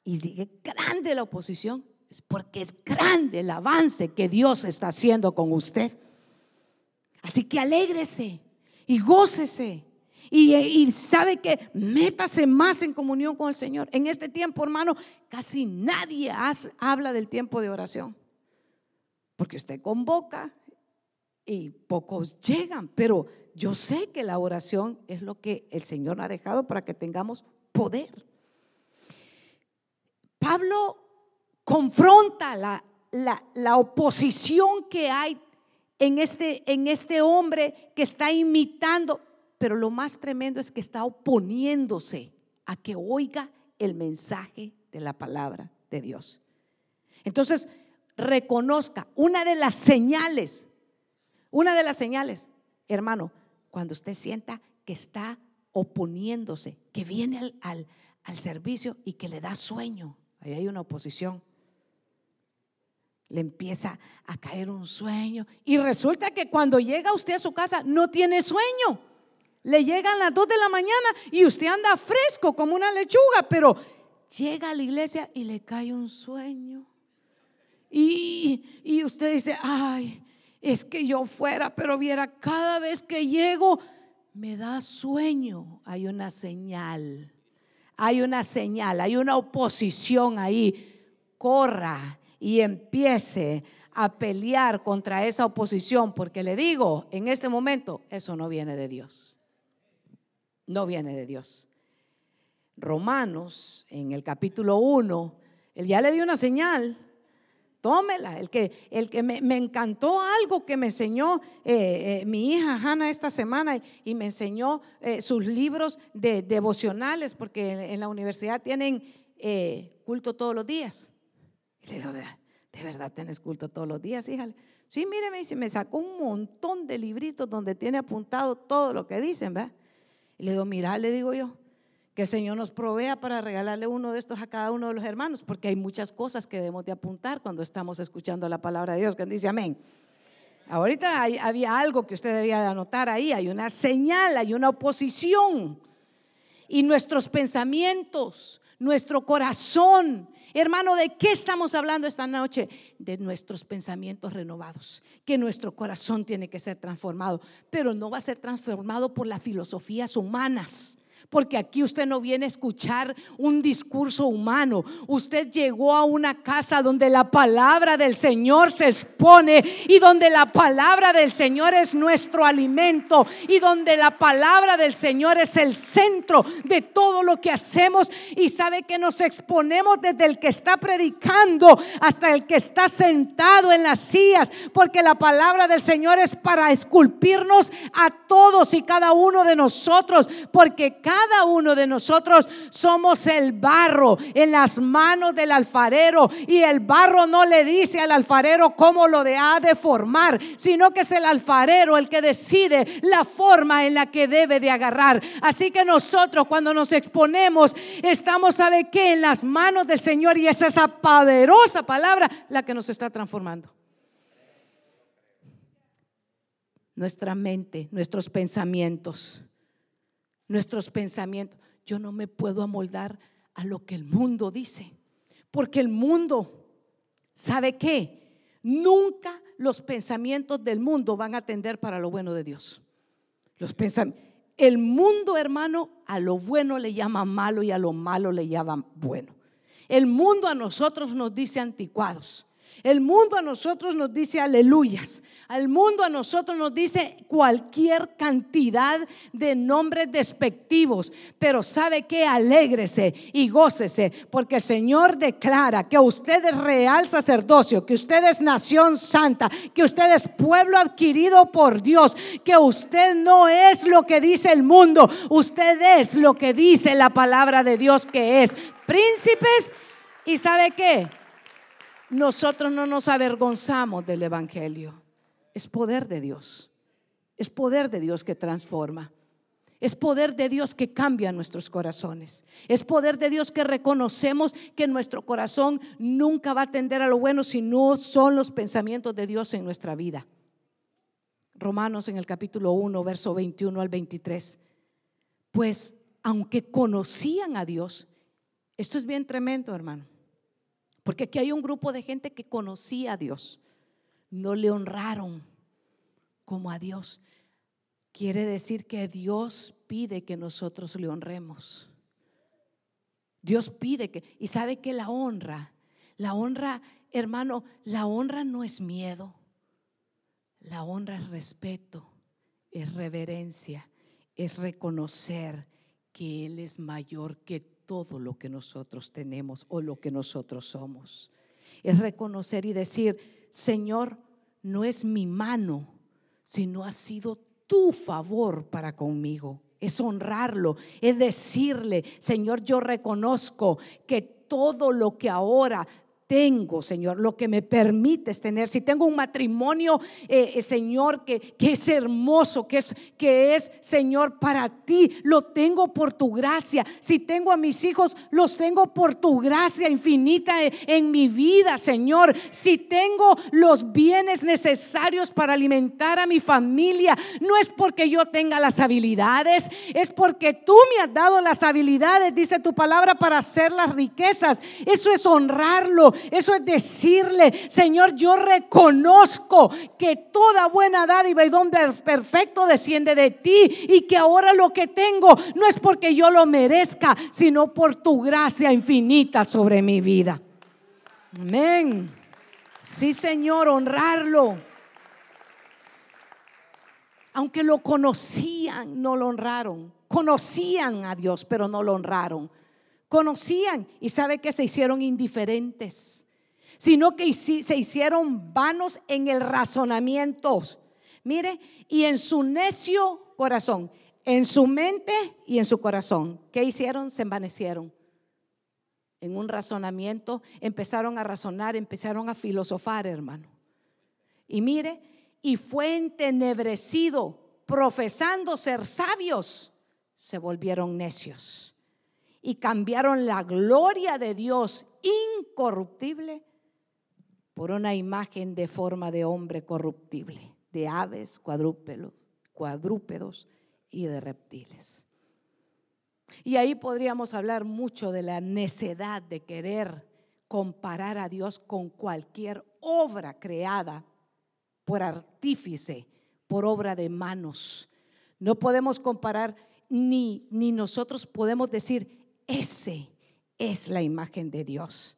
y dije, grande la oposición, es porque es grande el avance que Dios está haciendo con usted. Así que alégrese y gócese. Y, sabe que métase más en comunión con el Señor. En este tiempo, hermano, casi nadie habla del tiempo de oración. Porque usted convoca y pocos llegan. Pero yo sé que la oración es lo que el Señor ha dejado para que tengamos poder. Pablo confronta la, la, oposición que hay en este, en este hombre que está imitando, pero lo más tremendo es que está oponiéndose a que oiga el mensaje de la palabra de Dios. Entonces, reconozca una de las señales, una de las señales, hermano, cuando usted sienta que está oponiéndose, que viene al, al servicio y que le da sueño. Ahí hay una oposición. Le empieza a caer un sueño. Y resulta que cuando llega usted a su casa no tiene sueño. Le llegan las dos de la mañana y usted anda fresco como una lechuga, pero llega a la iglesia y le cae un sueño. Y, y usted dice, ay, es que yo fuera, pero viera, cada vez que llego me da sueño. Hay una señal hay una señal, hay una oposición ahí. Corra y empiece a pelear contra esa oposición, porque le digo, en este momento, eso no viene de Dios. No viene de Dios. Romanos, en el capítulo 1, él ya le dio una señal tómela. El que, el que me, encantó algo que me enseñó eh, eh, mi hija Hanna esta semana y, me enseñó eh, sus libros de devocionales, porque en, la universidad tienen culto todos los días. Y le digo, ¿de, verdad tienes culto todos los días, hija? Sí, mire, me dice, me sacó un montón de libritos donde tiene apuntado todo lo que dicen, ¿verdad? Y le digo, mira, le digo yo, que el Señor nos provea para regalarle uno de estos a cada uno de los hermanos, porque hay muchas cosas que debemos de apuntar cuando estamos escuchando la palabra de Dios. Que dice amén. Ahorita había algo que usted debía anotar ahí, hay una señal, hay una oposición. Y nuestros pensamientos, nuestro corazón, hermano, ¿de qué estamos hablando esta noche? De nuestros pensamientos renovados, que nuestro corazón tiene que ser transformado, pero no va a ser transformado por las filosofías humanas porque aquí usted no viene a escuchar un discurso humano. Usted llegó a una casa donde la palabra del Señor se expone y donde la palabra del Señor es nuestro alimento y donde la palabra del Señor es el centro de todo lo que hacemos y sabe que nos exponemos desde el que está predicando hasta el que está sentado en las sillas, porque la palabra del Señor es para esculpirnos a todos y cada uno de nosotros, porque cada uno de nosotros somos el barro en las manos del alfarero y el barro no le dice al alfarero cómo lo ha de formar, sino que es el alfarero el que decide la forma en la que debe de agarrar. Así que nosotros cuando nos exponemos estamos, ¿sabe qué? En las manos del Señor y es esa poderosa palabra la que nos está transformando. Nuestra mente, nuestros pensamientos, nuestros pensamientos. Yo no me puedo amoldar a lo que el mundo dice, porque el mundo, ¿sabe qué? Nunca los pensamientos del mundo van a tender para lo bueno de Dios. Los el mundo, hermano, a lo bueno le llama malo y a lo malo le llama bueno. El mundo a nosotros nos dice anticuados. El mundo a nosotros nos dice aleluyas. Al mundo a nosotros nos dice cualquier cantidad de nombres despectivos. Pero sabe que alégrese y gócese, porque el Señor declara que usted es real sacerdocio, que usted es nación santa, que usted es pueblo adquirido por Dios, que usted no es lo que dice el mundo, usted es lo que dice la palabra de Dios que es. Príncipes, ¿y sabe qué? Nosotros no nos avergonzamos del Evangelio. Es poder de Dios. Es poder de Dios que transforma. Es poder de Dios que cambia nuestros corazones. Es poder de Dios que reconocemos que nuestro corazón nunca va a tender a lo bueno si no son los pensamientos de Dios en nuestra vida. Romanos en el capítulo 1, verso 21 al 23. Pues aunque conocían a Dios, esto es bien tremendo, hermano. Porque aquí hay un grupo de gente que conocía a Dios. No le honraron como a Dios. Quiere decir que Dios pide que nosotros le honremos. Dios pide que, y sabe que la honra, la honra, hermano, la honra no es miedo. La honra es respeto, es reverencia, es reconocer que Él es mayor que todo lo que nosotros tenemos o lo que nosotros somos. Es reconocer y decir, Señor, no es mi mano, sino ha sido tu favor para conmigo. Es honrarlo, es decirle, Señor, yo reconozco que todo lo que ahora tengo, Señor, lo que me permites tener. Si tengo un matrimonio, eh, eh, Señor, que, que, es hermoso, que es, que es, Señor, para ti, lo tengo por tu gracia. Si tengo a mis hijos, los tengo por tu gracia infinita en, en mi vida, Señor. Si tengo los bienes necesarios para alimentar a mi familia, no es porque yo tenga las habilidades, es porque tú me has dado las habilidades, dice tu palabra, para hacer las riquezas. Eso es honrarlo, eso es decirle, Señor, yo reconozco que toda buena dádiva y don perfecto desciende de ti y que ahora lo que tengo no es porque yo lo merezca, sino por tu gracia infinita sobre mi vida. Amén. Sí, Señor, honrarlo. Aunque lo conocían, no lo honraron. Conocían a Dios, pero no lo honraron conocían y sabe que se hicieron indiferentes, sino que se hicieron vanos en el razonamiento. Mire, y en su necio corazón, en su mente y en su corazón, ¿qué hicieron? Se envanecieron. En un razonamiento empezaron a razonar, empezaron a filosofar, hermano. Y mire, y fue entenebrecido, profesando ser sabios, se volvieron necios y cambiaron la gloria de Dios incorruptible por una imagen de forma de hombre corruptible, de aves, cuadrúpedos, cuadrúpedos y de reptiles. Y ahí podríamos hablar mucho de la necedad de querer comparar a Dios con cualquier obra creada por artífice, por obra de manos. No podemos comparar ni, ni nosotros podemos decir, ese es la imagen de Dios,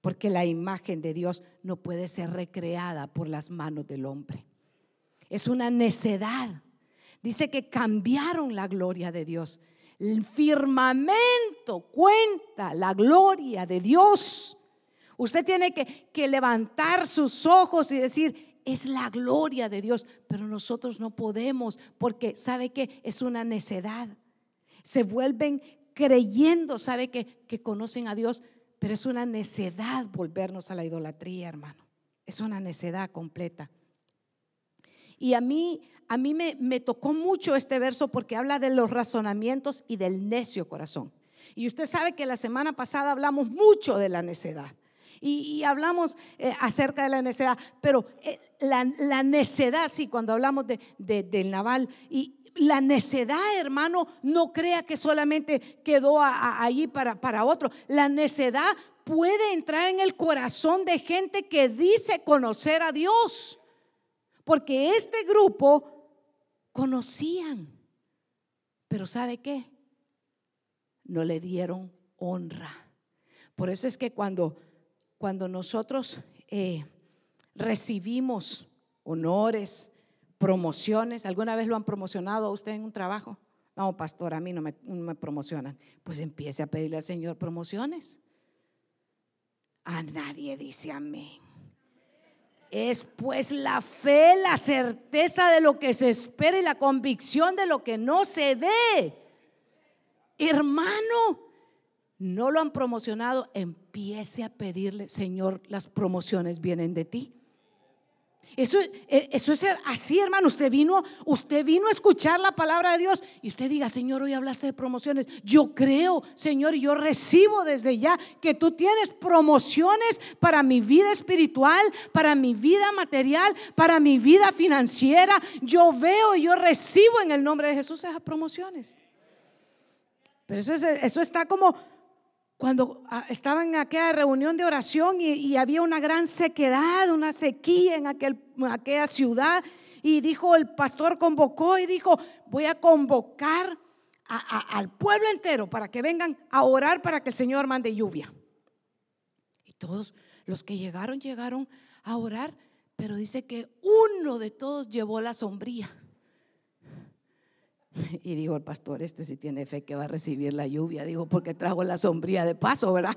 porque la imagen de Dios no puede ser recreada por las manos del hombre. Es una necedad. Dice que cambiaron la gloria de Dios. El firmamento cuenta la gloria de Dios. Usted tiene que, que, levantar sus ojos y decir, es la gloria de Dios, pero nosotros no podemos porque sabe que es una necedad. Se vuelven creyendo, sabe que, que conocen a Dios, pero es una necedad volvernos a la idolatría, hermano. Es una necedad completa. Y a mí, a mí me, me, tocó mucho este verso porque habla de los razonamientos y del necio corazón. Y usted sabe que la semana pasada hablamos mucho de la necedad. Y, hablamos eh, acerca de la necedad, pero eh, la, la, necedad, sí, cuando hablamos de, del naval, y la necedad, hermano, no crea que solamente quedó ahí para, para otro. La necedad puede entrar en el corazón de gente que dice conocer a Dios. Porque este grupo conocían, pero ¿sabe qué? No le dieron honra. Por eso es que cuando cuando nosotros eh, recibimos honores, promociones, ¿alguna vez lo han promocionado a usted en un trabajo? No, pastor, a mí no me, me promocionan. Pues empiece a pedirle al Señor promociones. A nadie dice amén. Es pues la fe, la certeza de lo que se espera y la convicción de lo que no se ve. Hermano, no lo han promocionado, empiece a pedirle, Señor, las promociones vienen de ti. Eso, e, eso es así, hermano. Usted vino, usted vino a escuchar la palabra de Dios y usted diga, Señor, hoy hablaste de promociones. Yo creo, Señor, y yo recibo desde ya que tú tienes promociones para mi vida espiritual, para mi vida material, para mi vida financiera. Yo veo y yo recibo en el nombre de Jesús esas promociones. Pero eso, eso está como cuando ah, estaban en aquella reunión de oración y, había una gran sequedad, una sequía en aquel, aquella ciudad, y dijo, el pastor convocó y dijo, voy a convocar al pueblo entero para que vengan a orar para que el Señor mande lluvia. Y todos los que llegaron, llegaron a orar, pero dice que uno de todos llevó la sombría. Y dijo el pastor, este sí tiene fe que va a recibir la lluvia. Digo, porque trajo la sombría de paso, ¿verdad?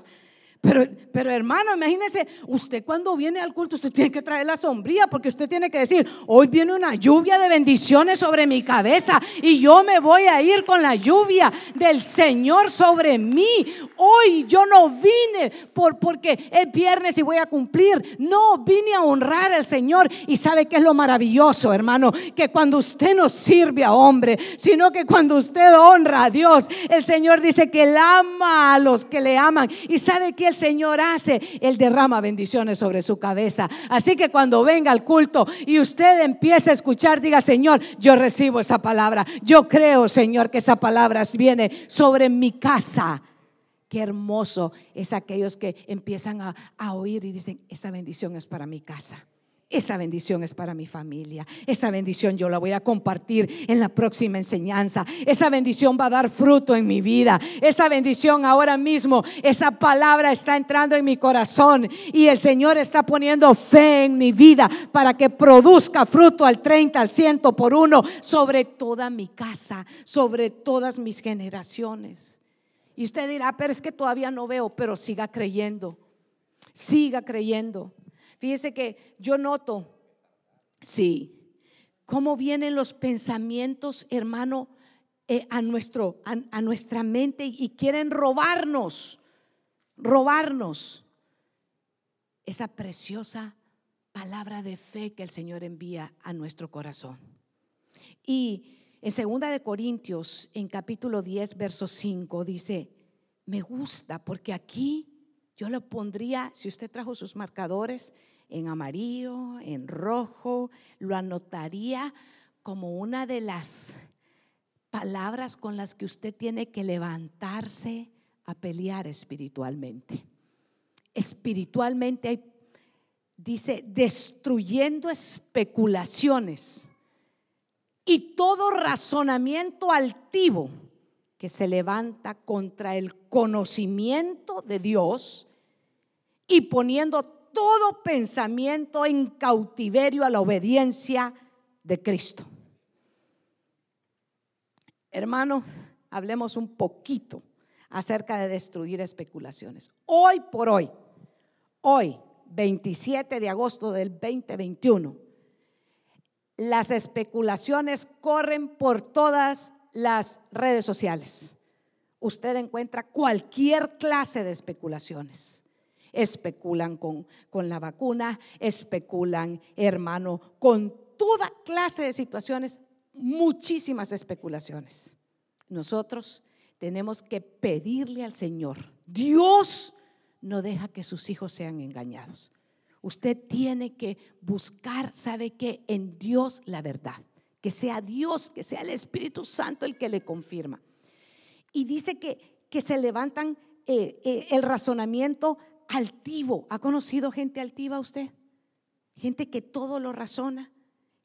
Pero, pero hermano, imagínese, usted cuando viene al culto, usted tiene que traer la sombría, porque usted tiene que decir, hoy viene una lluvia de bendiciones sobre mi cabeza y yo me voy a ir con la lluvia del Señor sobre mí. Hoy yo no vine por, porque es viernes y voy a cumplir. No, vine a honrar al Señor. Y sabe que es lo maravilloso, hermano, que cuando usted no sirve a hombre, sino que cuando usted honra a Dios, el Señor dice que él ama a los que le aman. Y sabe el Señor hace, Él derrama bendiciones sobre su cabeza. Así que cuando venga al culto y usted empiece a escuchar, diga, Señor, yo recibo esa palabra. Yo creo, Señor, que esa palabra viene sobre mi casa. Qué hermoso es aquellos que empiezan a, a oír y dicen, esa bendición es para mi casa. Esa bendición es para mi familia. Esa bendición yo la voy a compartir en la próxima enseñanza. Esa bendición va a dar fruto en mi vida. Esa bendición ahora mismo, esa palabra está entrando en mi corazón y el Señor está poniendo fe en mi vida para que produzca fruto al 30, al 100 por uno sobre toda mi casa, sobre todas mis generaciones. Y usted dirá, pero es que todavía no veo, pero siga creyendo. Siga creyendo. Fíjese que yo noto, sí, cómo vienen los pensamientos, hermano, eh, a, nuestro, a, nuestra mente y quieren robarnos, robarnos esa preciosa palabra de fe que el Señor envía a nuestro corazón. Y en segunda de Corintios, en capítulo 10, verso 5, dice, me gusta porque aquí yo lo pondría, si usted trajo sus marcadores, en amarillo, en rojo, lo anotaría como una de las palabras con las que usted tiene que levantarse a pelear espiritualmente. Espiritualmente dice, destruyendo especulaciones y todo razonamiento altivo que se levanta contra el conocimiento de Dios y poniendo todo pensamiento en cautiverio a la obediencia de Cristo. Hermano, hablemos un poquito acerca de destruir especulaciones. Hoy por hoy, hoy, 27 de agosto del 2021, las especulaciones corren por todas las redes sociales. usted encuentra cualquier clase de especulaciones. Especulan con, con la vacuna, especulan, hermano, con toda clase de situaciones, muchísimas especulaciones. Nosotros tenemos que pedirle al Señor, Dios no deja que sus hijos sean engañados. Usted tiene que buscar, ¿sabe qué? En Dios la verdad. Que sea Dios, que sea el Espíritu Santo el que le confirma. Y dice que, que se levantan eh, eh, el razonamiento altivo. ¿Ha conocido gente altiva usted? Gente que todo lo razona,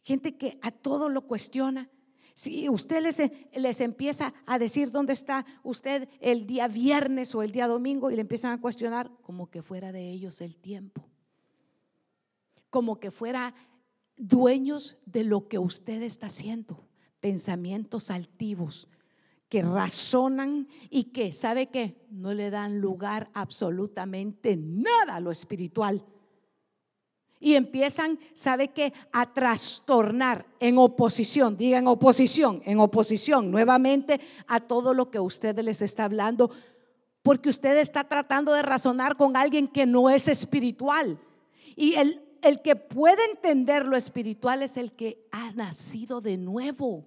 gente que a todo lo cuestiona. Si usted les, les, empieza a decir dónde está usted el día viernes o el día domingo y le empiezan a cuestionar como que fuera de ellos el tiempo, como que fuera dueños de lo que usted está haciendo, pensamientos altivos que razonan y que, ¿sabe qué? No le dan lugar absolutamente nada a lo espiritual y empiezan, ¿sabe qué? A trastornar en oposición, digan oposición, en oposición nuevamente a todo lo que usted les está hablando, porque usted está tratando de razonar con alguien que no es espiritual. Y el, el que puede entender lo espiritual es el que ha nacido de nuevo.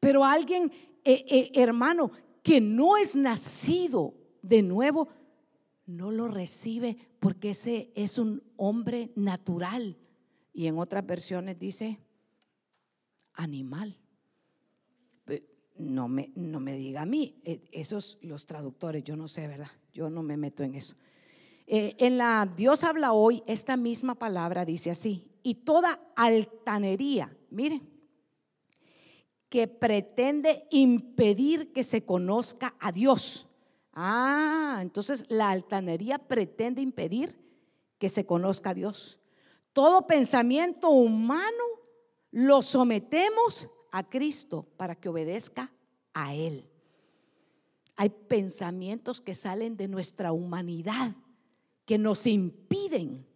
Pero alguien, eh, eh, hermano, que no es nacido de nuevo, no lo recibe porque ese es un hombre natural. Y en otras versiones dice animal. No me, no me diga a mí, e, esos los traductores, yo no sé, ¿verdad? Yo no me meto en eso. Eh, en la Dios habla hoy, esta misma palabra dice así, y toda altanería, mire, que pretende impedir que se conozca a Dios Ah, entonces la altanería pretende impedir que se conozca a Dios. Todo pensamiento humano lo sometemos a Cristo para que obedezca a Él. Hay pensamientos que salen de nuestra humanidad que nos impiden.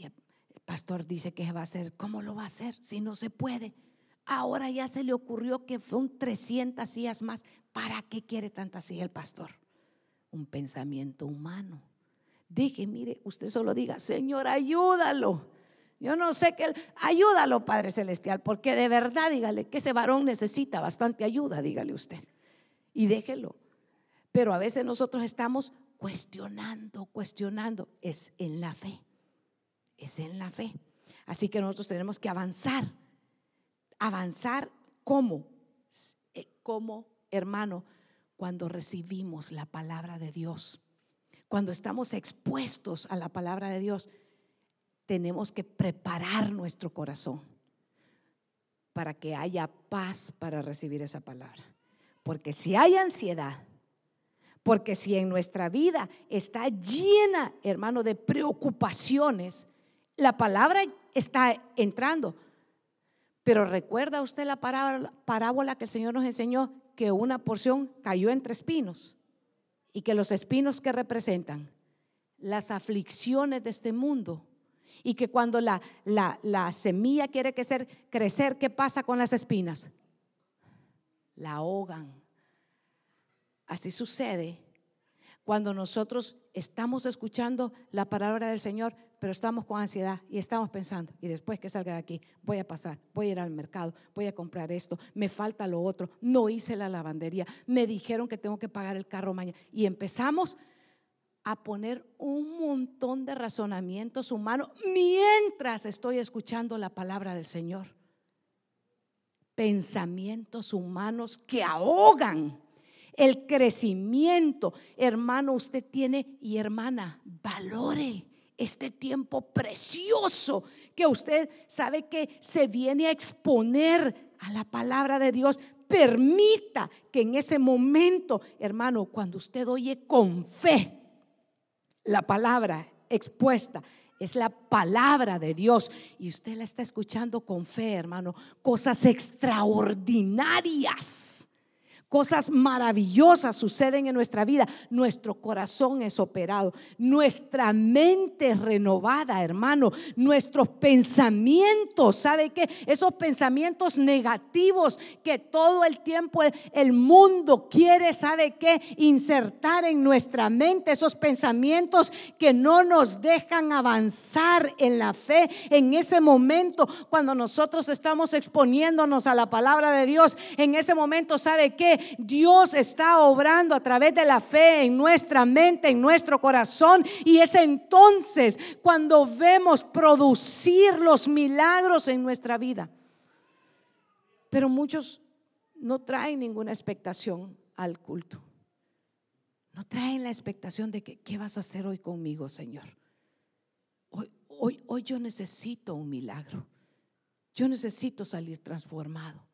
El pastor dice que va a hacer. ¿Cómo lo va a hacer si no se puede? Ahora ya se le ocurrió que son 300 sillas más. ¿Para qué quiere tanta silla el pastor? Un pensamiento humano. Dije, mire, usted solo diga, Señor, ayúdalo. Yo no sé qué, ayúdalo, Padre Celestial, porque de verdad, dígale que ese varón necesita bastante ayuda, dígale usted. Y déjelo. Pero a veces nosotros estamos cuestionando, cuestionando. Es en la fe. Es en la fe. Así que nosotros tenemos que avanzar. Avanzar como, eh, como hermano, cuando recibimos la palabra de Dios. Cuando estamos expuestos a la palabra de Dios, tenemos que preparar nuestro corazón para que haya paz para recibir esa palabra. Porque si hay ansiedad, porque si en nuestra vida está llena, hermano, de preocupaciones, la palabra está entrando. Pero recuerda usted la parábola que el Señor nos enseñó que una porción cayó entre espinos y que los espinos que representan las aflicciones de este mundo y que cuando la, la, semilla quiere crecer, crecer, ¿qué pasa con las espinas? La ahogan. Así sucede cuando nosotros estamos escuchando la palabra del Señor, pero estamos con ansiedad y estamos pensando, y después que salga de aquí, voy a pasar, voy a ir al mercado, voy a comprar esto, me falta lo otro, no hice la lavandería, me dijeron que tengo que pagar el carro mañana. Y empezamos a poner un montón de razonamientos humanos mientras estoy escuchando la palabra del Señor. Pensamientos humanos que ahogan el crecimiento. Hermano, usted tiene y hermana, valore este tiempo precioso que usted sabe que se viene a exponer a la palabra de Dios. Permita que en ese momento, hermano, cuando usted oye con fe la palabra expuesta, es la palabra de Dios y usted la está escuchando con fe, hermano, cosas extraordinarias Cosas maravillosas suceden en nuestra vida. Nuestro corazón es operado. Nuestra mente es renovada, hermano. Nuestros pensamientos, ¿sabe qué? Esos pensamientos negativos que todo el tiempo el, mundo quiere, ¿sabe qué? Insertar en nuestra mente esos pensamientos que no nos dejan avanzar en la fe. En ese momento, cuando nosotros estamos exponiéndonos a la palabra de Dios, en ese momento, ¿sabe qué? Dios está obrando a través de la fe en nuestra mente, en nuestro corazón. Y es entonces cuando vemos producir los milagros en nuestra vida. Pero muchos no traen ninguna expectación al culto. No traen la expectación de que, ¿qué vas a hacer hoy conmigo, Señor? Hoy, hoy, hoy yo necesito un milagro. Yo necesito salir transformado.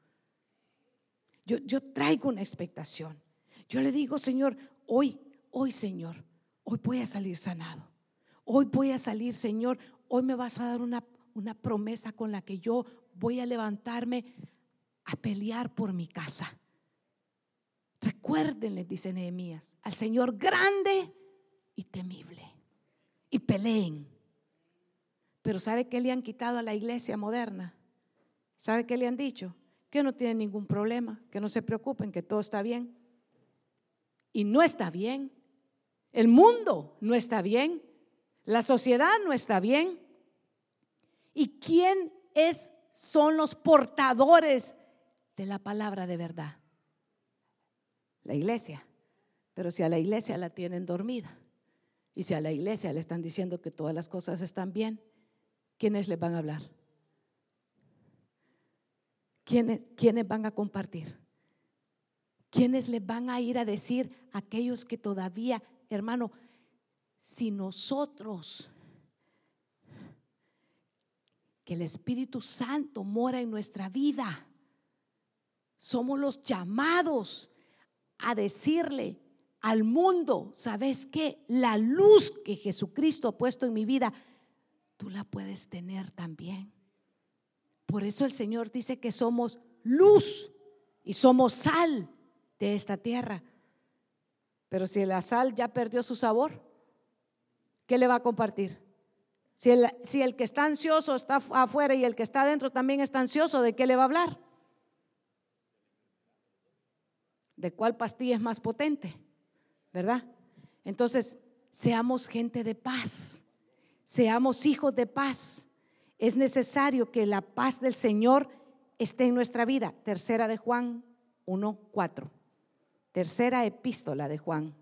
Yo, traigo una expectación. Yo le digo, Señor, hoy, hoy, Señor, hoy voy a salir sanado. Hoy voy a salir, Señor, hoy me vas a dar una, promesa con la que yo voy a levantarme a pelear por mi casa. Recuérdenle, dice Nehemías, al Señor grande y temible. Y peleen. Pero ¿sabe qué le han quitado a la iglesia moderna? ¿Sabe qué le han dicho? Que no tienen ningún problema, que no se preocupen, que todo está bien. Y no está bien. El mundo no está bien. La sociedad no está bien. ¿Y quién es son los portadores de la palabra de verdad? La iglesia. Pero si a la iglesia la tienen dormida y si a la iglesia le están diciendo que todas las cosas están bien, ¿quiénes le van a hablar? ¿Quiénes, van a compartir? ¿Quiénes le van a ir a decir a aquellos que todavía, hermano, si nosotros, que el Espíritu Santo mora en nuestra vida, somos los llamados a decirle al mundo, ¿sabes qué? La luz que Jesucristo ha puesto en mi vida, tú la puedes tener también. Por eso el Señor dice que somos luz y somos sal de esta tierra. Pero si la sal ya perdió su sabor, ¿qué le va a compartir? Si el, si el que está ansioso está afuera y el que está adentro también está ansioso, ¿de qué le va a hablar? ¿De cuál pastilla es más potente? ¿Verdad? Entonces, seamos gente de paz, seamos hijos de paz es necesario que la paz del Señor esté en nuestra vida. Tercera de Juan 1.4. Tercera epístola de Juan.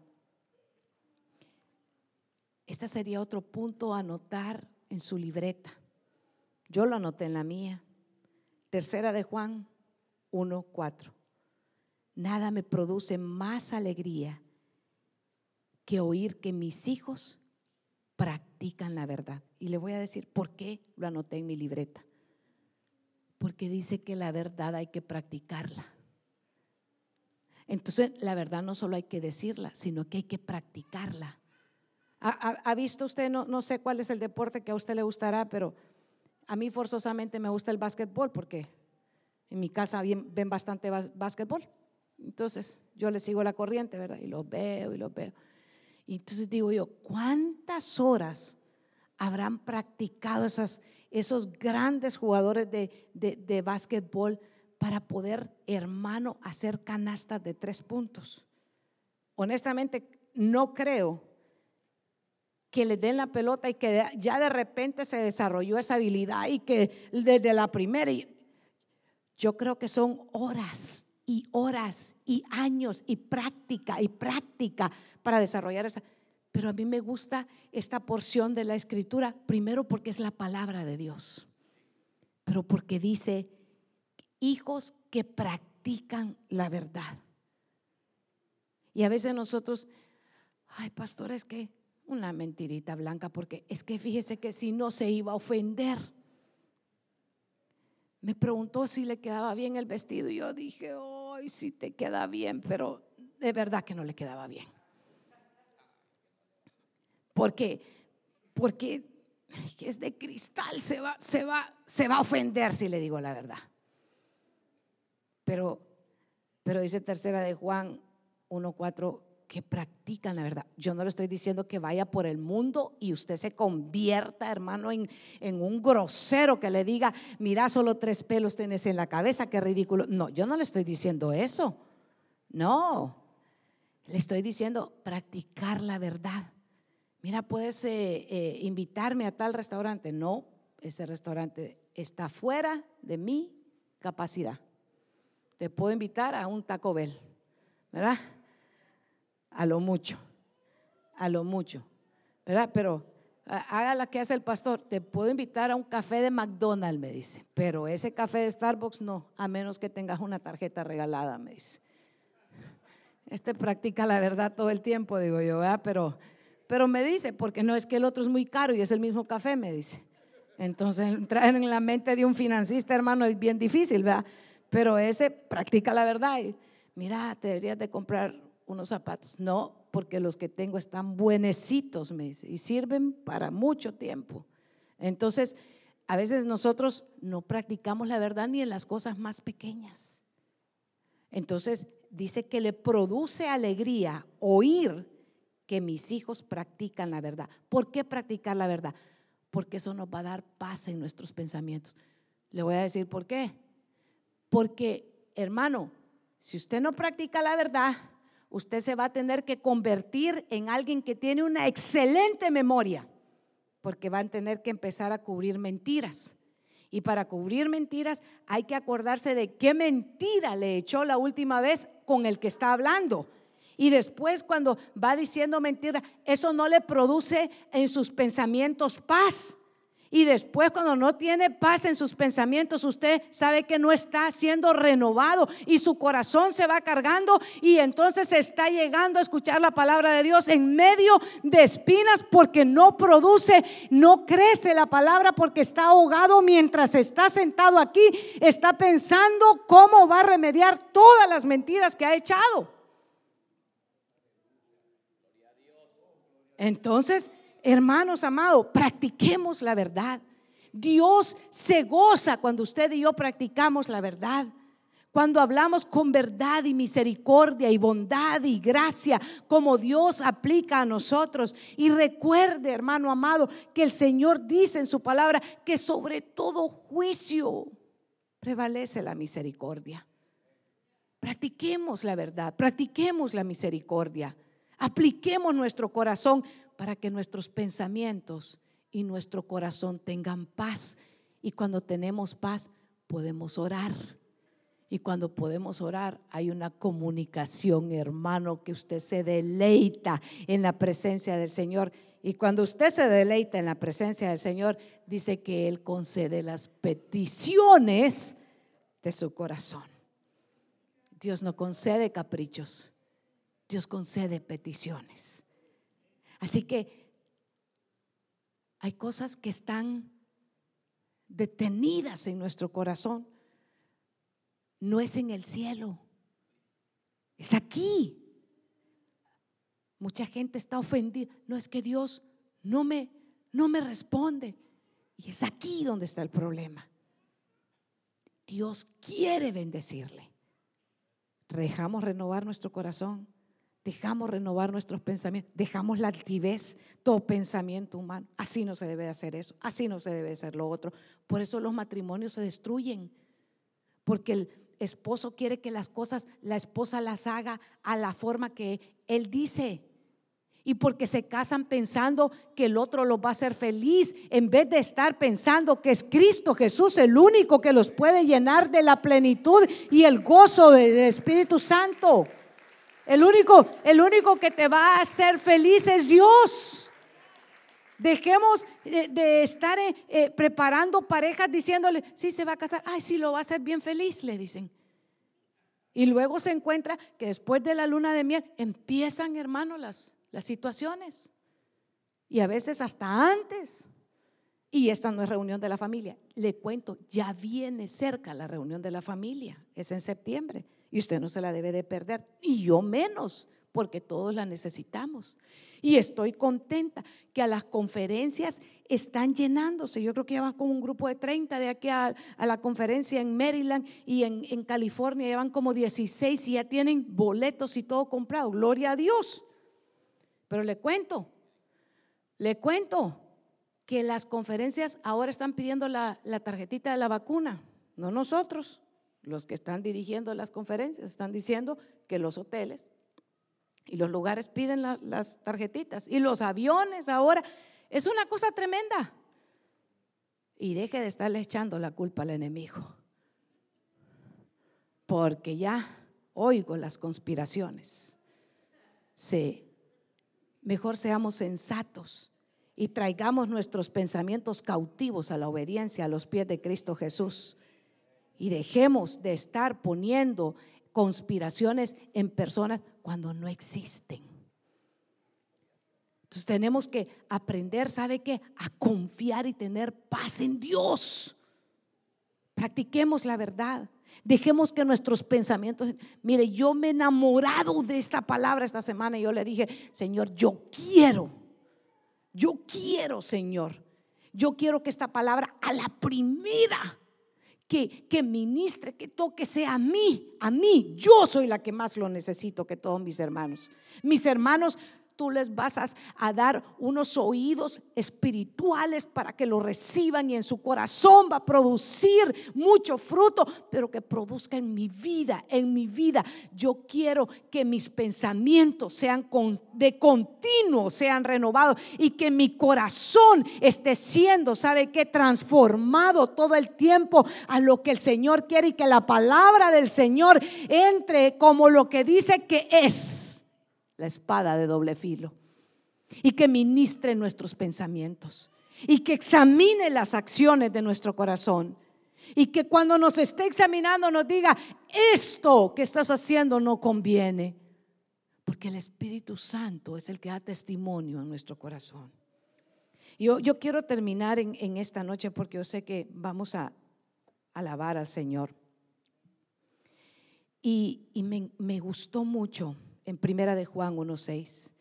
Este sería otro punto a anotar en su libreta. Yo lo anoté en la mía. Tercera de Juan 1.4. Nada me produce más alegría que oír que mis hijos practican la verdad. Y le voy a decir por qué lo anoté en mi libreta. Porque dice que la verdad hay que practicarla. Entonces, la verdad no solo hay que decirla, sino que hay que practicarla. ¿Ha, visto usted, no, no, sé cuál es el deporte que a usted le gustará, pero a mí forzosamente me gusta el básquetbol porque en mi casa ven bastante básquetbol. Entonces, yo le sigo la corriente, ¿verdad? Y lo veo y lo veo. Y entonces digo yo, ¿cuántas horas habrán practicado esas, esos grandes jugadores de, de, básquetbol para poder, hermano, hacer canastas de tres puntos? Honestamente, no creo que le den la pelota y que ya de repente se desarrolló esa habilidad y que desde la primera, yo creo que son horas y horas y años y práctica y práctica para desarrollar esa. Pero a mí me gusta esta porción de la escritura, primero porque es la palabra de Dios, pero porque dice, hijos que practican la verdad. Y a veces nosotros, ay, pastor, es que una mentirita blanca, porque es que fíjese que si no se iba a ofender. Me preguntó si le quedaba bien el vestido y yo dije, ay, si te queda bien, pero de verdad que no le quedaba bien. Porque, porque es de cristal, se va, se, va, se va a ofender si le digo la verdad. Pero, Pero dice tercera de Juan 1.4 que practican la verdad. Yo no le estoy diciendo que vaya por el mundo y usted se convierta, hermano, en, en, un grosero que le diga, mira, solo tres pelos tienes en la cabeza, qué ridículo. No, yo no le estoy diciendo eso. No, le estoy diciendo practicar la verdad. Mira, puedes eh, eh, invitarme a tal restaurante. No, ese restaurante está fuera de mi capacidad. Te puedo invitar a un Taco Bell, ¿verdad? A lo mucho, a lo mucho, ¿verdad? Pero haga la que hace el pastor, te puedo invitar a un café de McDonald's, me dice, pero ese café de Starbucks no, a menos que tengas una tarjeta regalada, me dice. Este practica la verdad todo el tiempo, digo yo, ¿verdad? Pero, pero me dice, porque no es que el otro es muy caro y es el mismo café, me dice. Entonces, entrar en la mente de un financista, hermano, es bien difícil, ¿verdad? Pero ese practica la verdad. Y, mira, te deberías de comprar unos zapatos. No, porque los que tengo están buenecitos, me dice, y sirven para mucho tiempo. Entonces, a veces nosotros no practicamos la verdad ni en las cosas más pequeñas. Entonces, dice que le produce alegría oír que mis hijos practican la verdad. ¿Por qué practicar la verdad? Porque eso nos va a dar paz en nuestros pensamientos. Le voy a decir por qué. Porque, hermano, si usted no practica la verdad, usted se va a tener que convertir en alguien que tiene una excelente memoria, porque va a tener que empezar a cubrir mentiras. Y para cubrir mentiras hay que acordarse de qué mentira le echó la última vez con el que está hablando. Y después cuando va diciendo mentira, eso no le produce en sus pensamientos paz. Y después cuando no tiene paz en sus pensamientos, usted sabe que no está siendo renovado y su corazón se va cargando y entonces está llegando a escuchar la palabra de Dios en medio de espinas porque no produce, no crece la palabra porque está ahogado mientras está sentado aquí, está pensando cómo va a remediar todas las mentiras que ha echado. Entonces, Hermanos amados, practiquemos la verdad. Dios se goza cuando usted y yo practicamos la verdad. Cuando hablamos con verdad y misericordia y bondad y gracia, como Dios aplica a nosotros. Y recuerde, hermano amado, que el Señor dice en su palabra que sobre todo juicio prevalece la misericordia. Practiquemos la verdad, practiquemos la misericordia, apliquemos nuestro corazón para que nuestros pensamientos y nuestro corazón tengan paz. Y cuando tenemos paz, podemos orar. Y cuando podemos orar, hay una comunicación, hermano, que usted se deleita en la presencia del Señor. Y cuando usted se deleita en la presencia del Señor, dice que Él concede las peticiones de su corazón. Dios no concede caprichos, Dios concede peticiones. Así que hay cosas que están detenidas en nuestro corazón. No es en el cielo, es aquí. Mucha gente está ofendida. No es que Dios no me, no me responde. Y es aquí donde está el problema. Dios quiere bendecirle. Dejamos renovar nuestro corazón dejamos renovar nuestros pensamientos, dejamos la altivez, todo pensamiento humano. Así no se debe hacer eso, así no se debe hacer lo otro. Por eso los matrimonios se destruyen, porque el esposo quiere que las cosas, la esposa las haga a la forma que él dice. Y porque se casan pensando que el otro los va a hacer feliz, en vez de estar pensando que es Cristo Jesús el único que los puede llenar de la plenitud y el gozo del Espíritu Santo. El único, el único que te va a hacer feliz es Dios. Dejemos de, estar eh, eh, preparando parejas diciéndole, sí se va a casar, ay, sí lo va a hacer bien feliz, le dicen. Y luego se encuentra que después de la luna de miel empiezan, hermano, las, las situaciones. Y a veces hasta antes. Y esta no es reunión de la familia. Le cuento, ya viene cerca la reunión de la familia. Es en septiembre y usted no se la debe de perder, y yo menos, porque todos la necesitamos. Y estoy contenta que a las conferencias están llenándose. Yo creo que ya van como un grupo de 30 de aquí a, la conferencia en Maryland y en, California. Llevan como 16 y ya tienen boletos y todo comprado. Gloria a Dios. Pero le cuento, le cuento que las conferencias ahora están pidiendo la, tarjetita de la vacuna, no nosotros, los que están dirigiendo las conferencias, están diciendo que los hoteles y los lugares piden las tarjetitas y los aviones ahora. Es una cosa tremenda. Y deje de estarle echando la culpa al enemigo. Porque ya oigo las conspiraciones. Sí, mejor seamos sensatos y traigamos nuestros pensamientos cautivos a la obediencia a los pies de Cristo Jesús. Y dejemos de estar poniendo conspiraciones en personas cuando no existen. Entonces tenemos que aprender, ¿sabe qué? A confiar y tener paz en Dios. Practiquemos la verdad. Dejemos que nuestros pensamientos, mire, yo me he enamorado de esta palabra esta semana y yo le dije, Señor, yo quiero, yo quiero, Señor, yo quiero que esta palabra a la primera que, que ministre, que toque sea a mí, a mí, yo soy la que más lo necesito que todos mis hermanos. Mis hermanos tú les vas a, dar unos oídos espirituales para que lo reciban y en su corazón va a producir mucho fruto, pero que produzca en mi vida, en mi vida. Yo quiero que mis pensamientos sean de continuo, sean renovados y que mi corazón esté siendo, ¿sabe qué? Transformado todo el tiempo a lo que el Señor quiere y que la palabra del Señor entre como lo que dice que es la espada de doble filo, y que ministre nuestros pensamientos, y que examine las acciones de nuestro corazón, y que cuando nos esté examinando nos diga, esto que estás haciendo no conviene, porque el Espíritu Santo es el que da testimonio en nuestro corazón. Yo, yo quiero terminar en, esta noche porque yo sé que vamos a alabar al Señor. Y, me, me gustó mucho en Primera de Juan 1:6.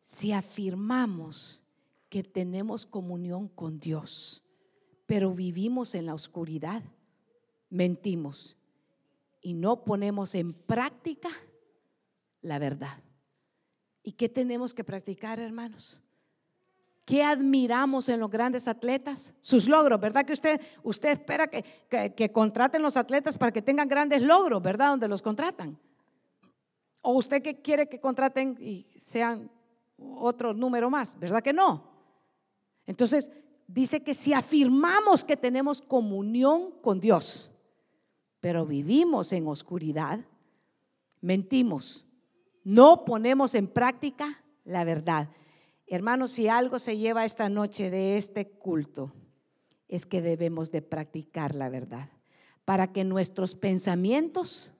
Si afirmamos que tenemos comunión con Dios, pero vivimos en la oscuridad, mentimos y no ponemos en práctica la verdad. ¿Y qué tenemos que practicar, hermanos? ¿Qué admiramos en los grandes atletas? Sus logros, ¿verdad? Que usted, usted espera que, que, que contraten los atletas para que tengan grandes logros, ¿verdad? Donde los contratan. ¿O usted que quiere que contraten y sean otro número más? ¿Verdad que no? Entonces, dice que si afirmamos que tenemos comunión con Dios, pero vivimos en oscuridad, mentimos, no ponemos en práctica la verdad. Hermanos, si algo se lleva esta noche de este culto, es que debemos de practicar la verdad para que nuestros pensamientos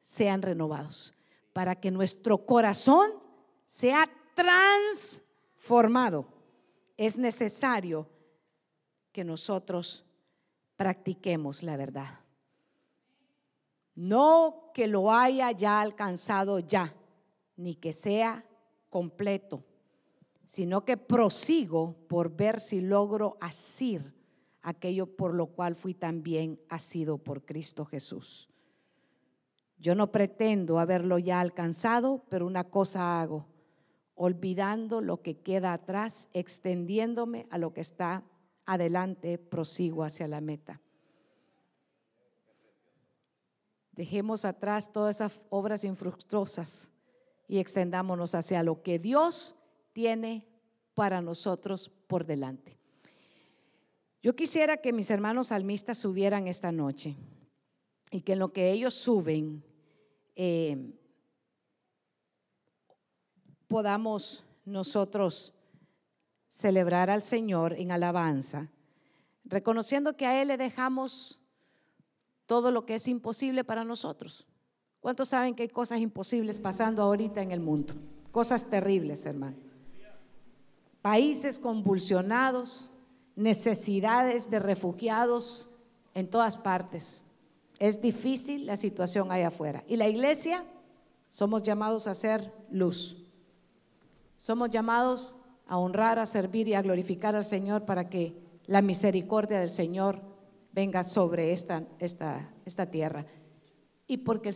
sean renovados para que nuestro corazón sea transformado. Es necesario que nosotros practiquemos la verdad. No que lo haya ya alcanzado ya, ni que sea completo, sino que prosigo por ver si logro asir aquello por lo cual fui también asido por Cristo Jesús. Yo no pretendo haberlo ya alcanzado, pero una cosa hago, olvidando lo que queda atrás, extendiéndome a lo que está adelante, prosigo hacia la meta. Dejemos atrás todas esas obras infructuosas y extendámonos hacia lo que Dios tiene para nosotros por delante. Yo quisiera que mis hermanos salmistas subieran esta noche y que en lo que ellos suben eh, podamos nosotros celebrar al Señor en alabanza, reconociendo que a Él le dejamos todo lo que es imposible para nosotros. ¿Cuántos saben que hay cosas imposibles pasando ahorita en el mundo? Cosas terribles, hermano. Países convulsionados, necesidades de refugiados en todas partes. Es difícil la situación allá afuera. Y la iglesia Somos llamados a ser luz. Somos llamados a honrar, a servir y a glorificar al Señor para que la misericordia del Señor venga sobre esta, esta, esta tierra. Y porque el